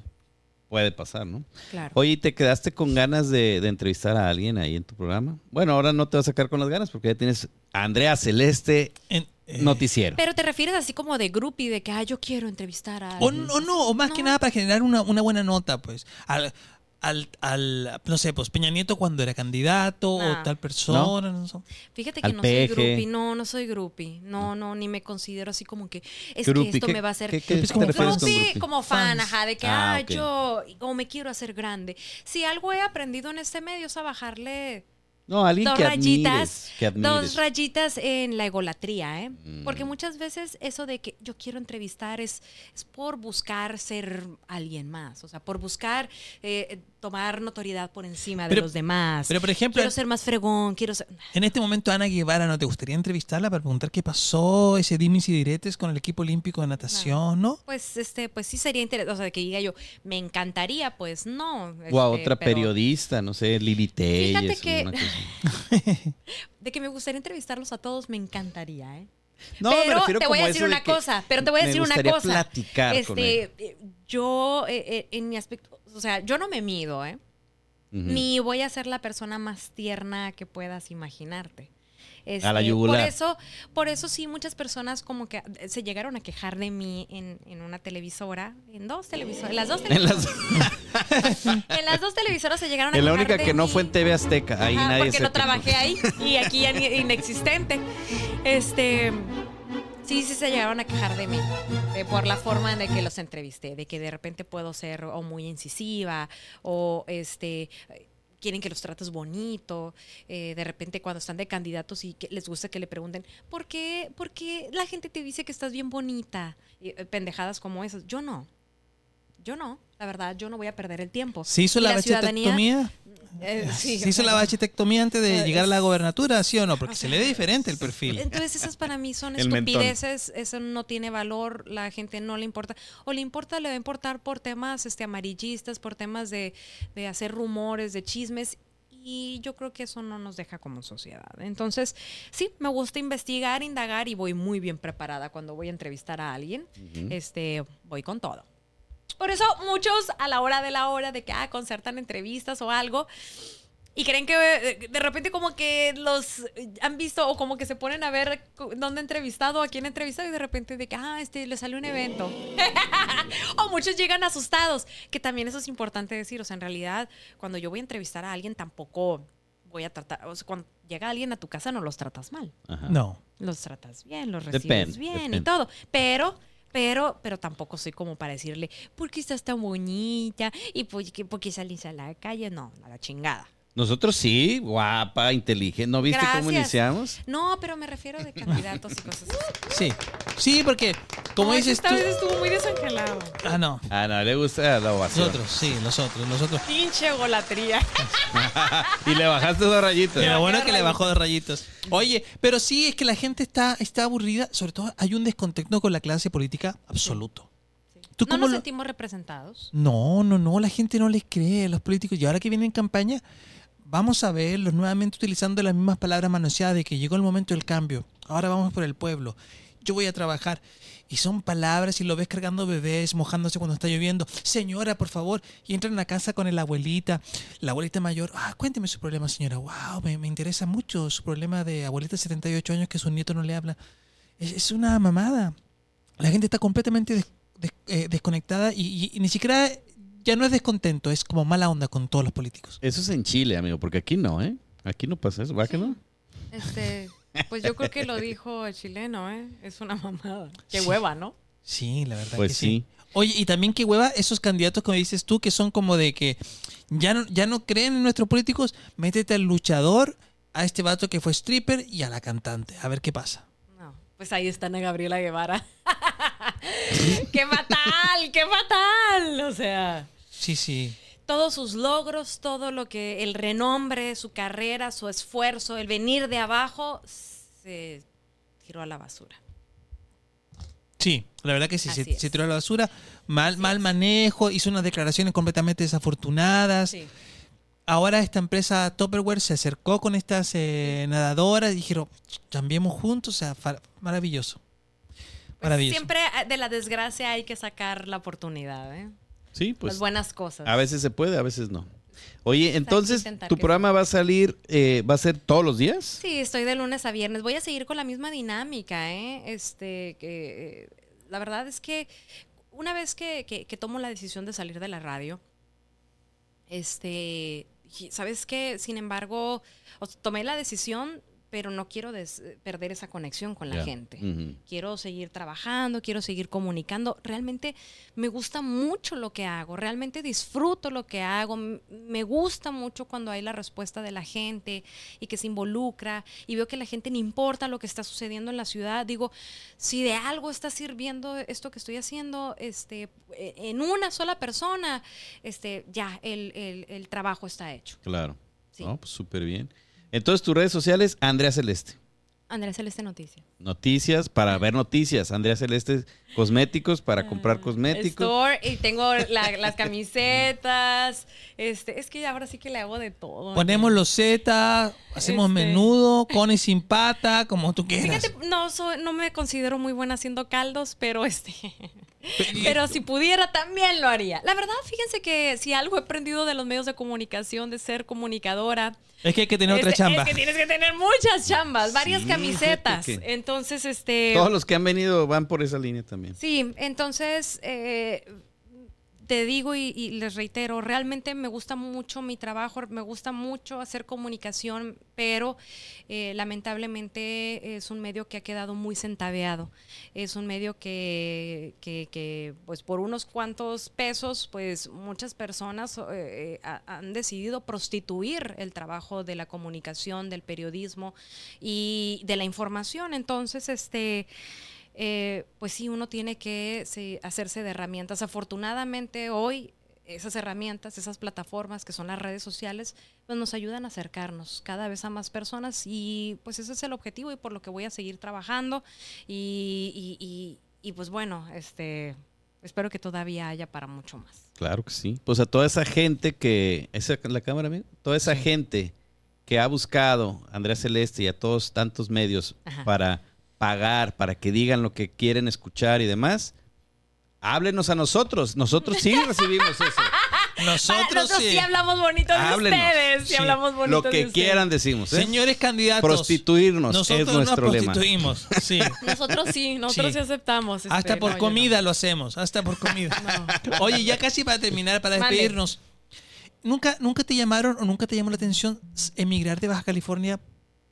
puede pasar, ¿no? claro. Oye, ¿y ¿te quedaste con ganas de, de entrevistar a alguien ahí en tu programa? Bueno, ahora no te vas a sacar con las ganas porque ya tienes a Andrea Celeste En- eh, Noticiero. Pero te refieres así como de groupie, de que, ah, yo quiero entrevistar a... O, alguien. no, no, o más que nada para generar una, una buena nota, pues. Al, al, al, no sé, pues Peña Nieto cuando era candidato o tal persona. no sé. Fíjate que Al no peje. soy groupie, no, no soy groupie, no, no, ni me considero así como que es Groupie, que esto ¿qué- me va a hacer... qué- qué como con groupie? como fan, Fans. ajá, de que, Ah, ah, yo, o me quiero hacer grande. Si algo he aprendido en este medio es a bajarle No, alguien dos que rayitas, admires. Que admires. dos rayitas en la egolatría, ¿eh? Mm. Porque muchas veces eso de que yo quiero entrevistar es, es por buscar ser alguien más, o sea, por buscar eh, tomar notoriedad por encima de los demás. pero, por ejemplo, quiero ser más fregón, quiero ser... En este momento, Ana Guevara, ¿no te gustaría entrevistarla para preguntar qué pasó, ese dimis y diretes con el equipo olímpico de natación, no? Pues este, pues sí sería interesante, o sea, que diga yo, me encantaría, pues no. O a este, otra pero periodista, no sé, Lili. Fíjate que- una cosa. De que me gustaría entrevistarlos a todos, me encantaría, ¿eh? No, me pero refiero te voy a decir de una cosa, pero te voy a me decir una cosa. platicar con este, eh, yo eh, eh, en mi aspecto, o sea, yo no me mido, ¿eh? Ni voy a ser la persona más tierna que puedas imaginarte. Este, A la yugular. Por eso, por eso sí, muchas personas como que se llegaron a quejar de mí en, en una televisora, en dos televisoras, en las dos En televisoras, las- en las dos televisoras se llegaron a en la quejar única de que no fue en TV Azteca. Ahí Ajá, nadie porque se no trabajé ahí y aquí ya inexistente. Este, sí, sí se llegaron a quejar de mí eh, por la forma en de que los entrevisté, de que de repente puedo ser o muy incisiva o este eh, quieren que los trates bonito, eh, de repente cuando están de candidatos y que les gusta que le pregunten, ¿por qué, por qué la gente te dice que estás bien bonita? Y, eh, pendejadas como esas. Yo no. Yo no, la verdad, yo no voy a perder el tiempo. ¿Se hizo Y la ciudadanía, bachitectomía? eh, sí, ¿Se hizo la bachitectomía antes de Eh, llegar a la gobernatura, sí o no? Porque o se le ve diferente el perfil. Entonces esas para mí son estupideces, eso no tiene valor, la gente no le importa, o le importa, le va a importar por temas este, amarillistas, por temas de, de hacer rumores, de chismes, y yo creo que eso no nos deja como sociedad. Entonces, sí, me gusta investigar, indagar, y voy muy bien preparada cuando voy a entrevistar a alguien, este, voy con todo. Por eso muchos a la hora de la hora de que ah, concertan entrevistas o algo, y creen que eh, de repente como que los eh, han visto o como que se ponen a ver dónde ha entrevistado, a quién ha entrevistado y de repente de que, ah, este, le salió un evento. o muchos llegan asustados, que también eso es importante decir. O sea, en realidad, cuando yo voy a entrevistar a alguien, tampoco voy a tratar, o sea, cuando llega alguien a tu casa no los tratas mal. Ajá. No. Los tratas bien, los recibes bien y todo. Pero, pero, pero tampoco soy como para decirle, ¿por qué estás tan bonita? ¿Y por qué, por qué salís a la calle? No, a la chingada. Nosotros sí, guapa, inteligente. ¿No viste cómo iniciamos? No, pero me refiero de candidatos y cosas así. Sí. Sí, porque, como No, dices esta tú. vez estuvo muy desangelado. Ah, no. Ah, no, le gusta la ovación. Nosotros, sí, nosotros, nosotros. Pinche golatría. y le bajaste dos rayitas. Pero bueno bajé que le rayitos. bajó de rayitos. Oye, pero sí es que la gente está, está aburrida. Sobre todo hay un descontento con la clase política absoluto. ¿Tú No cómo nos lo- sentimos representados. No, no, no, la gente no les cree a los políticos. Y ahora que vienen en campaña, vamos a verlos nuevamente utilizando las mismas palabras manoseadas de que llegó el momento del cambio. Ahora vamos por el pueblo. Yo voy a trabajar. Y son palabras y lo ves cargando bebés, mojándose cuando está lloviendo. Señora, por favor. Y entran a casa con la abuelita, la abuelita mayor. Ah, cuénteme su problema, señora. Wow, me, interesa mucho su problema de abuelita de 78 años que su nieto no le habla. Es, una mamada. La gente está completamente eh, desconectada y ni siquiera ya no es descontento, es como mala onda con todos los políticos. Eso es en Chile, amigo, porque aquí no, ¿eh? Aquí no pasa eso, ¿va que no? Este, pues yo creo que lo dijo el chileno, ¿eh? Es una mamada. Qué Sí. hueva, ¿no? Sí, la verdad Pues que sí. Oye, y también qué hueva esos candidatos, como dices tú, que son como de que ya no, ya no creen en nuestros políticos, métete al luchador, a este vato que fue stripper y a la cantante. A ver qué pasa. Pues ahí está Ana Gabriela Guevara. ¡Qué fatal! ¡Qué fatal! O sea, Sí, sí. todos sus logros, todo lo que, el renombre, su carrera, su esfuerzo, el venir de abajo, se tiró a la basura. Sí, la verdad que sí, se tiró a la basura. Mal, mal manejo, hizo unas declaraciones completamente desafortunadas. Sí. Ahora esta empresa Tupperware se acercó con estas eh, nadadoras y dijeron, cambiemos juntos, o sea, maravilloso. Pues Maravilloso. siempre eh, de la desgracia hay que sacar la oportunidad, ¿eh? Sí, pues Las buenas cosas. a veces se puede, a veces no. Oye, entonces, ¿tu programa va a salir, eh, va a ser todos los días? Sí, estoy de lunes a viernes. Voy a seguir con la misma dinámica, ¿eh? Este, que eh, la verdad es que una vez que, que- que tomo la decisión de salir de la radio, este, ¿sabes qué? Sin embargo, tomé la decisión, pero no quiero des- perder esa conexión con la gente. Quiero seguir trabajando, quiero seguir comunicando. Realmente me gusta mucho lo que hago, realmente disfruto lo que hago. Me gusta mucho cuando hay la respuesta de la gente y que se involucra y veo que la gente no importa lo que está sucediendo en la ciudad. Digo, si de algo está sirviendo esto que estoy haciendo, este, eh, en una sola persona, este, ya el, el- el trabajo está hecho. Claro. Sí. No, pues súper bien. Entonces, tus redes sociales, Andrea Celeste. Andrea Celeste Noticias. Noticias para ver noticias. Andrea Celeste, cosméticos para comprar cosméticos. Store y tengo la- las camisetas. Este, es que ahora sí que le hago de todo. Ponemos los Z, hacemos Este. menudo, con y sin pata, como tú quieras. Fíjate, no soy, no me considero muy buena haciendo caldos, pero este, pero si pudiera también lo haría. La verdad, fíjense que si algo he aprendido de los medios de comunicación, de ser comunicadora, Es que hay que tener otra este, chamba. es que tienes que tener muchas chambas, varias Sí, camisetas. que- Entonces, este, Todos los que han venido van por esa línea también. Sí, entonces eh, te digo y, les reitero, realmente me gusta mucho mi trabajo, me gusta mucho hacer comunicación, pero eh, lamentablemente es un medio que ha quedado muy centaveado. Es un medio que, pues por unos cuantos pesos, pues muchas personas eh, eh, ha- han decidido prostituir el trabajo de la comunicación, del periodismo y de la información. Entonces, este eh, pues sí, uno tiene que sí, hacerse de herramientas. Afortunadamente hoy esas herramientas, esas plataformas que son las redes sociales, pues nos ayudan a acercarnos cada vez a más personas y pues ese es el objetivo y por lo que voy a seguir trabajando y, y- y- y, pues bueno, este, espero que todavía haya para mucho más. Claro que sí. Pues a toda esa gente que. ¿Esa es la cámara, amigo? Toda esa gente que ha buscado a Andrea Celeste y a todos tantos medios Ajá. para pagar, para que digan lo que quieren escuchar y demás. Háblenos a nosotros. Nosotros sí recibimos eso. Nosotros, Nosotros sí, hablamos bonito de Háblenos. ustedes, sí, Sí. hablamos bonito Lo de que ustedes. quieran decimos. ¿eh? Señores candidatos. Prostituirnos nosotros es nuestro nos lema. prostituimos. Sí. Nosotros sí, nosotros sí, aceptamos. este, Hasta por no, yo no. comida lo hacemos, hasta por comida. No. Oye, ya casi para terminar, para despedirnos. ¿Nunca, ¿Nunca te llamaron o nunca te llamó la atención emigrar de Baja California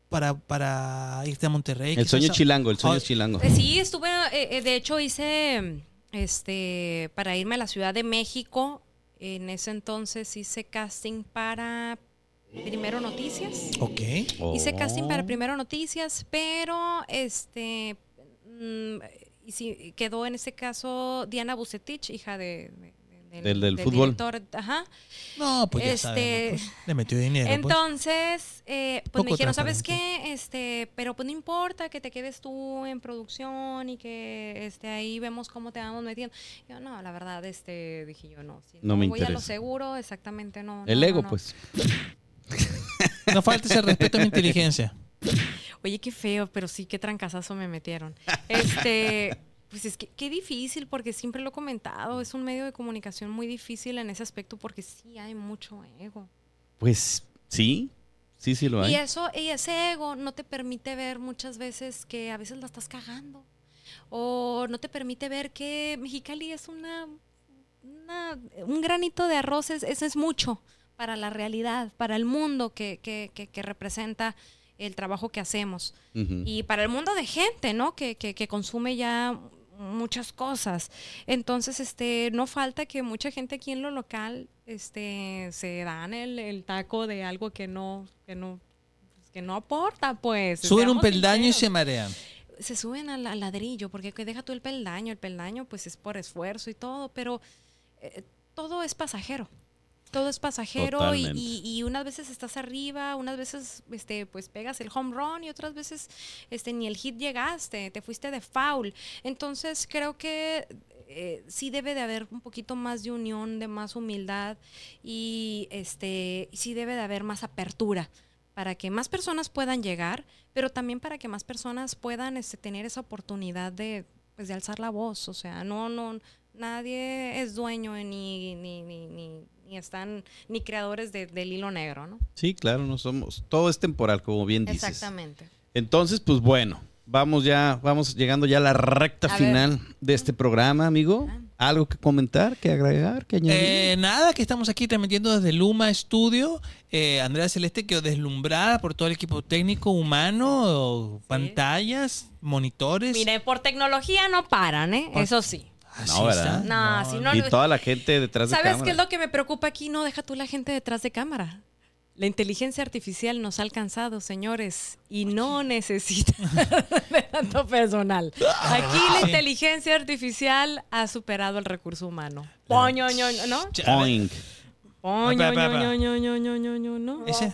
para, para irte a Monterrey? El sueño chilango, el sueño Oh, chilango. Eh, Sí, estuve, eh, eh, de hecho hice, este, para irme a la Ciudad de México, en ese entonces hice casting para Primero Noticias. Ok. Hice casting Oh. para Primero Noticias, pero este mm, y sí, quedó en ese caso Diana Bucetich, hija de, de- de- Del- del fútbol. director. Ajá. No, pues ya Este, sabemos, pues, le metió dinero. pues. Entonces, eh, pues me dijeron, ¿sabes qué? Este, pero pues no importa que te quedes tú en producción y que este ahí vemos cómo te vamos metiendo. Yo no, la verdad, este, dije yo no. Si No me voy a lo interesa. seguro, exactamente no. El no, ego, no, no. pues. No faltes el respeto a mi inteligencia. Oye, qué feo, pero sí, qué trancazazo me metieron. Este, pues es que qué difícil, porque siempre lo he comentado, es un medio de comunicación muy difícil en ese aspecto porque sí hay mucho ego. Pues sí, sí, sí lo hay. Y eso, y ese ego no te permite ver muchas veces que a veces la estás cagando. O no te permite ver que Mexicali es una, una- un granito de arroz, es, eso es mucho para la realidad, para el mundo que, que, que, que representa el trabajo que hacemos. Y para el mundo de gente, ¿no? Que, que, que consume ya muchas cosas. Entonces, este, no falta que mucha gente aquí en lo local, este, se dan el, el taco de algo que no, que no, que no aporta, pues. Suben un peldaño y se marean. se suben al, al ladrillo, porque que deja tú el peldaño, el peldaño pues es por esfuerzo y todo, pero eh, todo es pasajero. Todo es pasajero y, y- y unas veces estás arriba, unas veces este, pues pegas el home run y otras veces este, ni el hit llegaste, te fuiste de foul. Entonces creo que eh, sí debe de haber un poquito más de unión, de más humildad y este, sí debe de haber más apertura para que más personas puedan llegar, pero también para que más personas puedan este, tener esa oportunidad de, pues, de alzar la voz. O sea, no, no, nadie es dueño ni, ni, ni, ni, ni están ni creadores de- del hilo negro, ¿no? Sí, claro, no somos. Todo es temporal, como bien dices. Exactamente. Entonces, pues bueno, vamos ya, vamos llegando ya a la recta A ver. final de este programa, amigo. ¿Algo que comentar, que agregar, que añadir? Eh, nada, que estamos aquí transmitiendo desde Luma Studio. Eh, Andrea Celeste quedó deslumbrada por todo el equipo técnico, humano, pantallas, monitores. Mire, por tecnología no paran, ¿eh? Eso sí. Así No, ¿verdad? está. No, si no- y toda la gente detrás de ¿Sabes cámara. qué es lo que me preocupa aquí? No, deja tú la gente detrás de cámara. La inteligencia artificial nos ha alcanzado, señores, y no necesita de tanto personal. Aquí la inteligencia artificial ha superado el recurso humano. Poño, ño, ño, ¿no? Ese.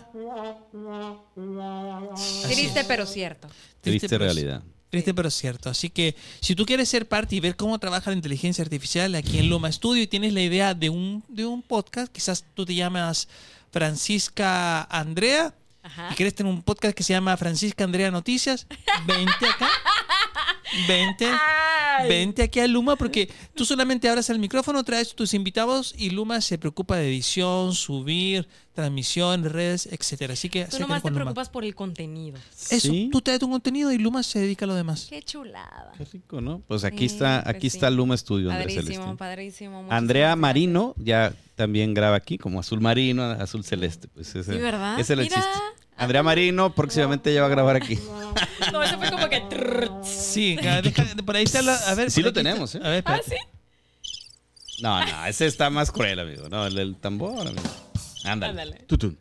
Triste pero cierto. Triste pero- realidad. Triste pero cierto. Así que si tú quieres ser parte y ver cómo trabaja la inteligencia artificial aquí en Luma Studio y tienes la idea de un, de un podcast, quizás tú te llamas Francisca Andrea Ajá. y quieres tener un podcast que se llama Francisca Andrea Noticias, vente acá. Vente. Ay. Vente aquí a Luma porque tú solamente abras el micrófono, traes tus invitados y Luma se preocupa de edición, subir, transmisión, redes, etcétera. Así que Tú nomás te Luma. preocupas por el contenido. Eso, Sí. tú traes tu contenido y Luma se dedica a lo demás. Qué chulada. Qué rico, ¿no? Pues aquí Sí, está, pues aquí sí. está Luma Studio, Andrés Padrísimo, padrísimo. Andrea gracias. Marino ya también graba aquí, como azul marino, azul celeste. Pues ese, Sí, ¿verdad? ese es el chiste. Andrea Marino próximamente ya va a grabar aquí. No, eso fue como que... Sí, deja- por ahí está la, a ver, Sí lo tenemos. ¿eh? A ver, Ah, sí. No, no, ese está más cruel, amigo. No, el tambor, amigo. Ándale. Ándale. Tutun.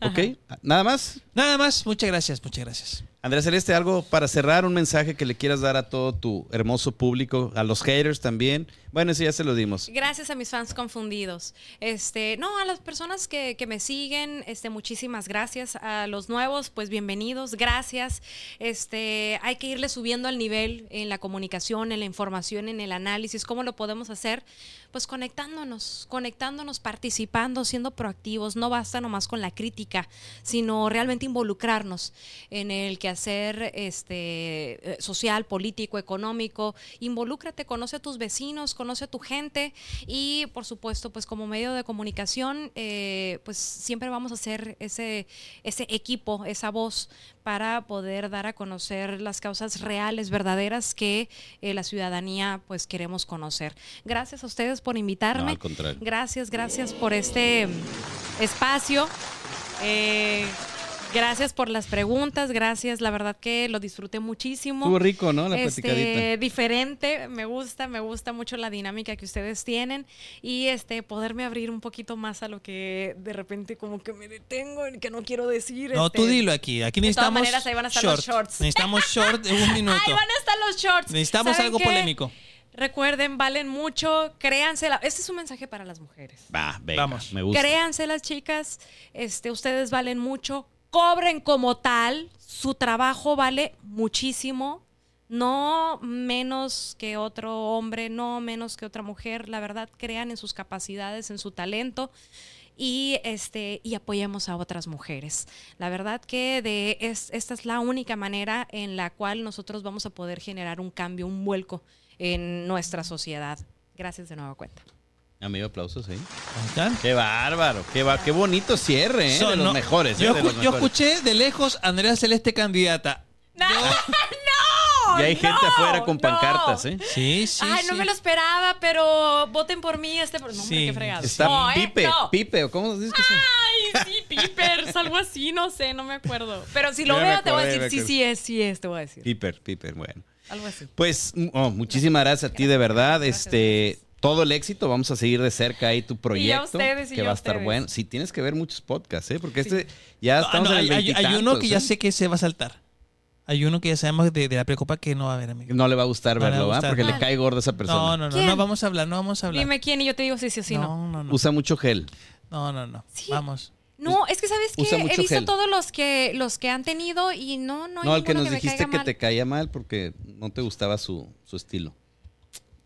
Ok, nada más. Nada más, muchas gracias, muchas gracias. Andrea Celeste, algo para cerrar, un mensaje que le quieras dar a todo tu hermoso público, a los haters también. Bueno, eso ya se lo dimos. Gracias a mis fans confundidos. Este, no, a las personas que, que me siguen, este, muchísimas gracias. A los nuevos, pues bienvenidos, gracias. Este, hay que irle subiendo al nivel en la comunicación, en la información, en el análisis. ¿Cómo lo podemos hacer? Pues conectándonos, conectándonos, participando, siendo proactivos. No basta nomás con la crítica, sino realmente involucrarnos en el quehacer este, eh, social, político, económico. Involúcrate, conoce a tus vecinos, a tu gente y, por supuesto, pues como medio de comunicación, eh, pues siempre vamos a ser ese, ese equipo, esa voz para poder dar a conocer las causas reales, verdaderas que eh, la ciudadanía pues queremos conocer. Gracias a ustedes por No, invitarme. al contrario. Gracias, gracias por este espacio. Eh, gracias por las preguntas, gracias, la verdad que lo disfruté muchísimo. Estuvo rico, ¿no? La Este, platicadita. diferente, me gusta, me gusta mucho la dinámica que ustedes tienen y este poderme abrir un poquito más a lo que de repente como que me detengo y que no quiero decir. No, este. tú dilo aquí. Aquí De todas necesitamos maneras, ahí van a estar los shorts. Necesitamos short de un minuto. Ahí van a estar los shorts. Necesitamos ¿Saben algo qué? polémico. Recuerden, valen mucho, créansela. Este es un mensaje para las mujeres. Va, venga, Vamos. me gusta. Créanse las chicas, este, ustedes valen mucho, cobren como tal, su trabajo vale muchísimo, no menos que otro hombre, no menos que otra mujer, la verdad, crean en sus capacidades, en su talento y este y apoyemos a otras mujeres. La verdad que de es, esta es la única manera en la cual nosotros vamos a poder generar un cambio, un vuelco en nuestra sociedad. Gracias de nueva cuenta. Amigo, aplausos, ¿sí? Ahí están. Qué bárbaro, qué, ba- qué bonito cierre, ¿eh? Son, de los no, mejores, ¿eh? Yo, de escu- los yo mejores. escuché de lejos Andrea Celeste candidata. ¡No! Y hay gente no, afuera con no. pancartas, ¿eh? Sí, sí. Ay, no sí. me lo esperaba, pero voten por mí este por no, hombre, Sí. qué fregado. Está no, ¿eh? Pipe, No. Pipe, ¿o cómo dices que se Ay, sí, Pipers, algo así, no sé, no me acuerdo. Pero si lo Ya me veo, te voy a acordé, me decir, sí, sí es, sí es, te voy a decir. Piper, Piper, bueno. Algo así. Pues, mm, oh, muchísimas gracias a ti, de verdad. este, todo el éxito. Vamos a seguir de cerca ahí tu proyecto. ustedes, y que va a estar ustedes. bueno. Sí, tienes que ver muchos podcasts, ¿eh? Porque este ya Ah, estamos no, en el hay- hay uno que ya ¿eh? sé que se va a saltar. Hay uno que ya sabemos de, de la precopa que no va a haber, amigo. No le va a gustar No le va a verlo, ¿va? gustar. Porque le ¿Cuál? cae gorda a esa persona. No, no, no, ¿Quién? no vamos a hablar, no vamos a hablar. Dime quién y yo te digo si sí o sí no. no, no, no. Usa mucho gel. No, no, no. Sí. Vamos. No, es que sabes que he visto gel. todos los que los que han tenido y no no hay No, el que nos dijiste que mal. te caía mal porque no te gustaba su, su estilo.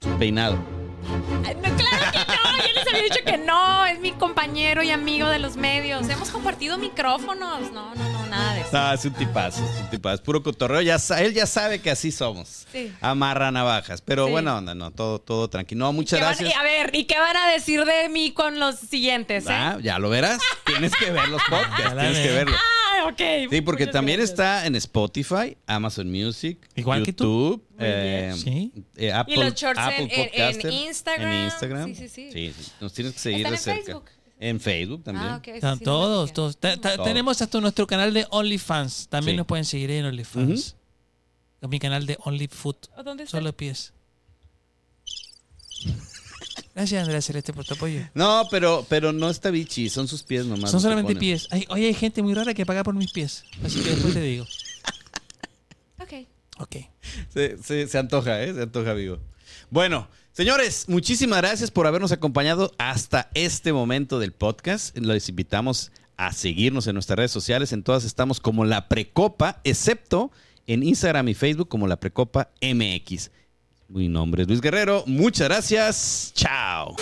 Su peinado. Claro que no, yo les había dicho que no, es mi compañero y amigo de los medios. Hemos compartido micrófonos. No, no, no, nada de eso. No, es un tipazo, es un tipazo. Puro cotorreo. Ya, él ya sabe que así somos. Sí. Amarra navajas. Pero Sí. bueno, onda, no, todo, todo tranquilo. No, muchas ¿Qué van- gracias. y a ver, ¿y qué van a decir de mí con los siguientes? eh? Ah, ya lo verás. Tienes que ver los podcasts. Tienes que ve. verlos. Ah, ok. Sí, porque Muchas también gracias. está en Spotify, Amazon Music, Igual que tú. YouTube, eh, Sí. eh, Apple, Y los shorts en- Apple en- en Instagram. En Instagram. Sí, sí, sí. sí. Nos tienes que seguir ¿Están de en cerca. Facebook? En Facebook también. Ah, ok. eso Están sí todos, todos. Ta- ta- Todos. Tenemos hasta nuestro canal de OnlyFans. También Sí. nos pueden seguir en OnlyFans. Mi canal de OnlyFoot. ¿O ¿Dónde está? Solo pies. Gracias, Andrea Celeste, por tu apoyo. No, pero, pero no está bichi, son sus pies nomás. Son solamente pies. Ay, oye, hay gente muy rara que paga por mis pies. Así que después te digo. Ok. Ok. Se, se- se antoja, ¿eh? Se antoja, vivo. Bueno, señores, muchísimas gracias por habernos acompañado hasta este momento del podcast. Les invitamos a seguirnos en nuestras redes sociales. En todas estamos como La Precopa, excepto en Instagram y Facebook como La Precopa MX. Mi nombre es Luis Guerrero. Muchas gracias. Chao.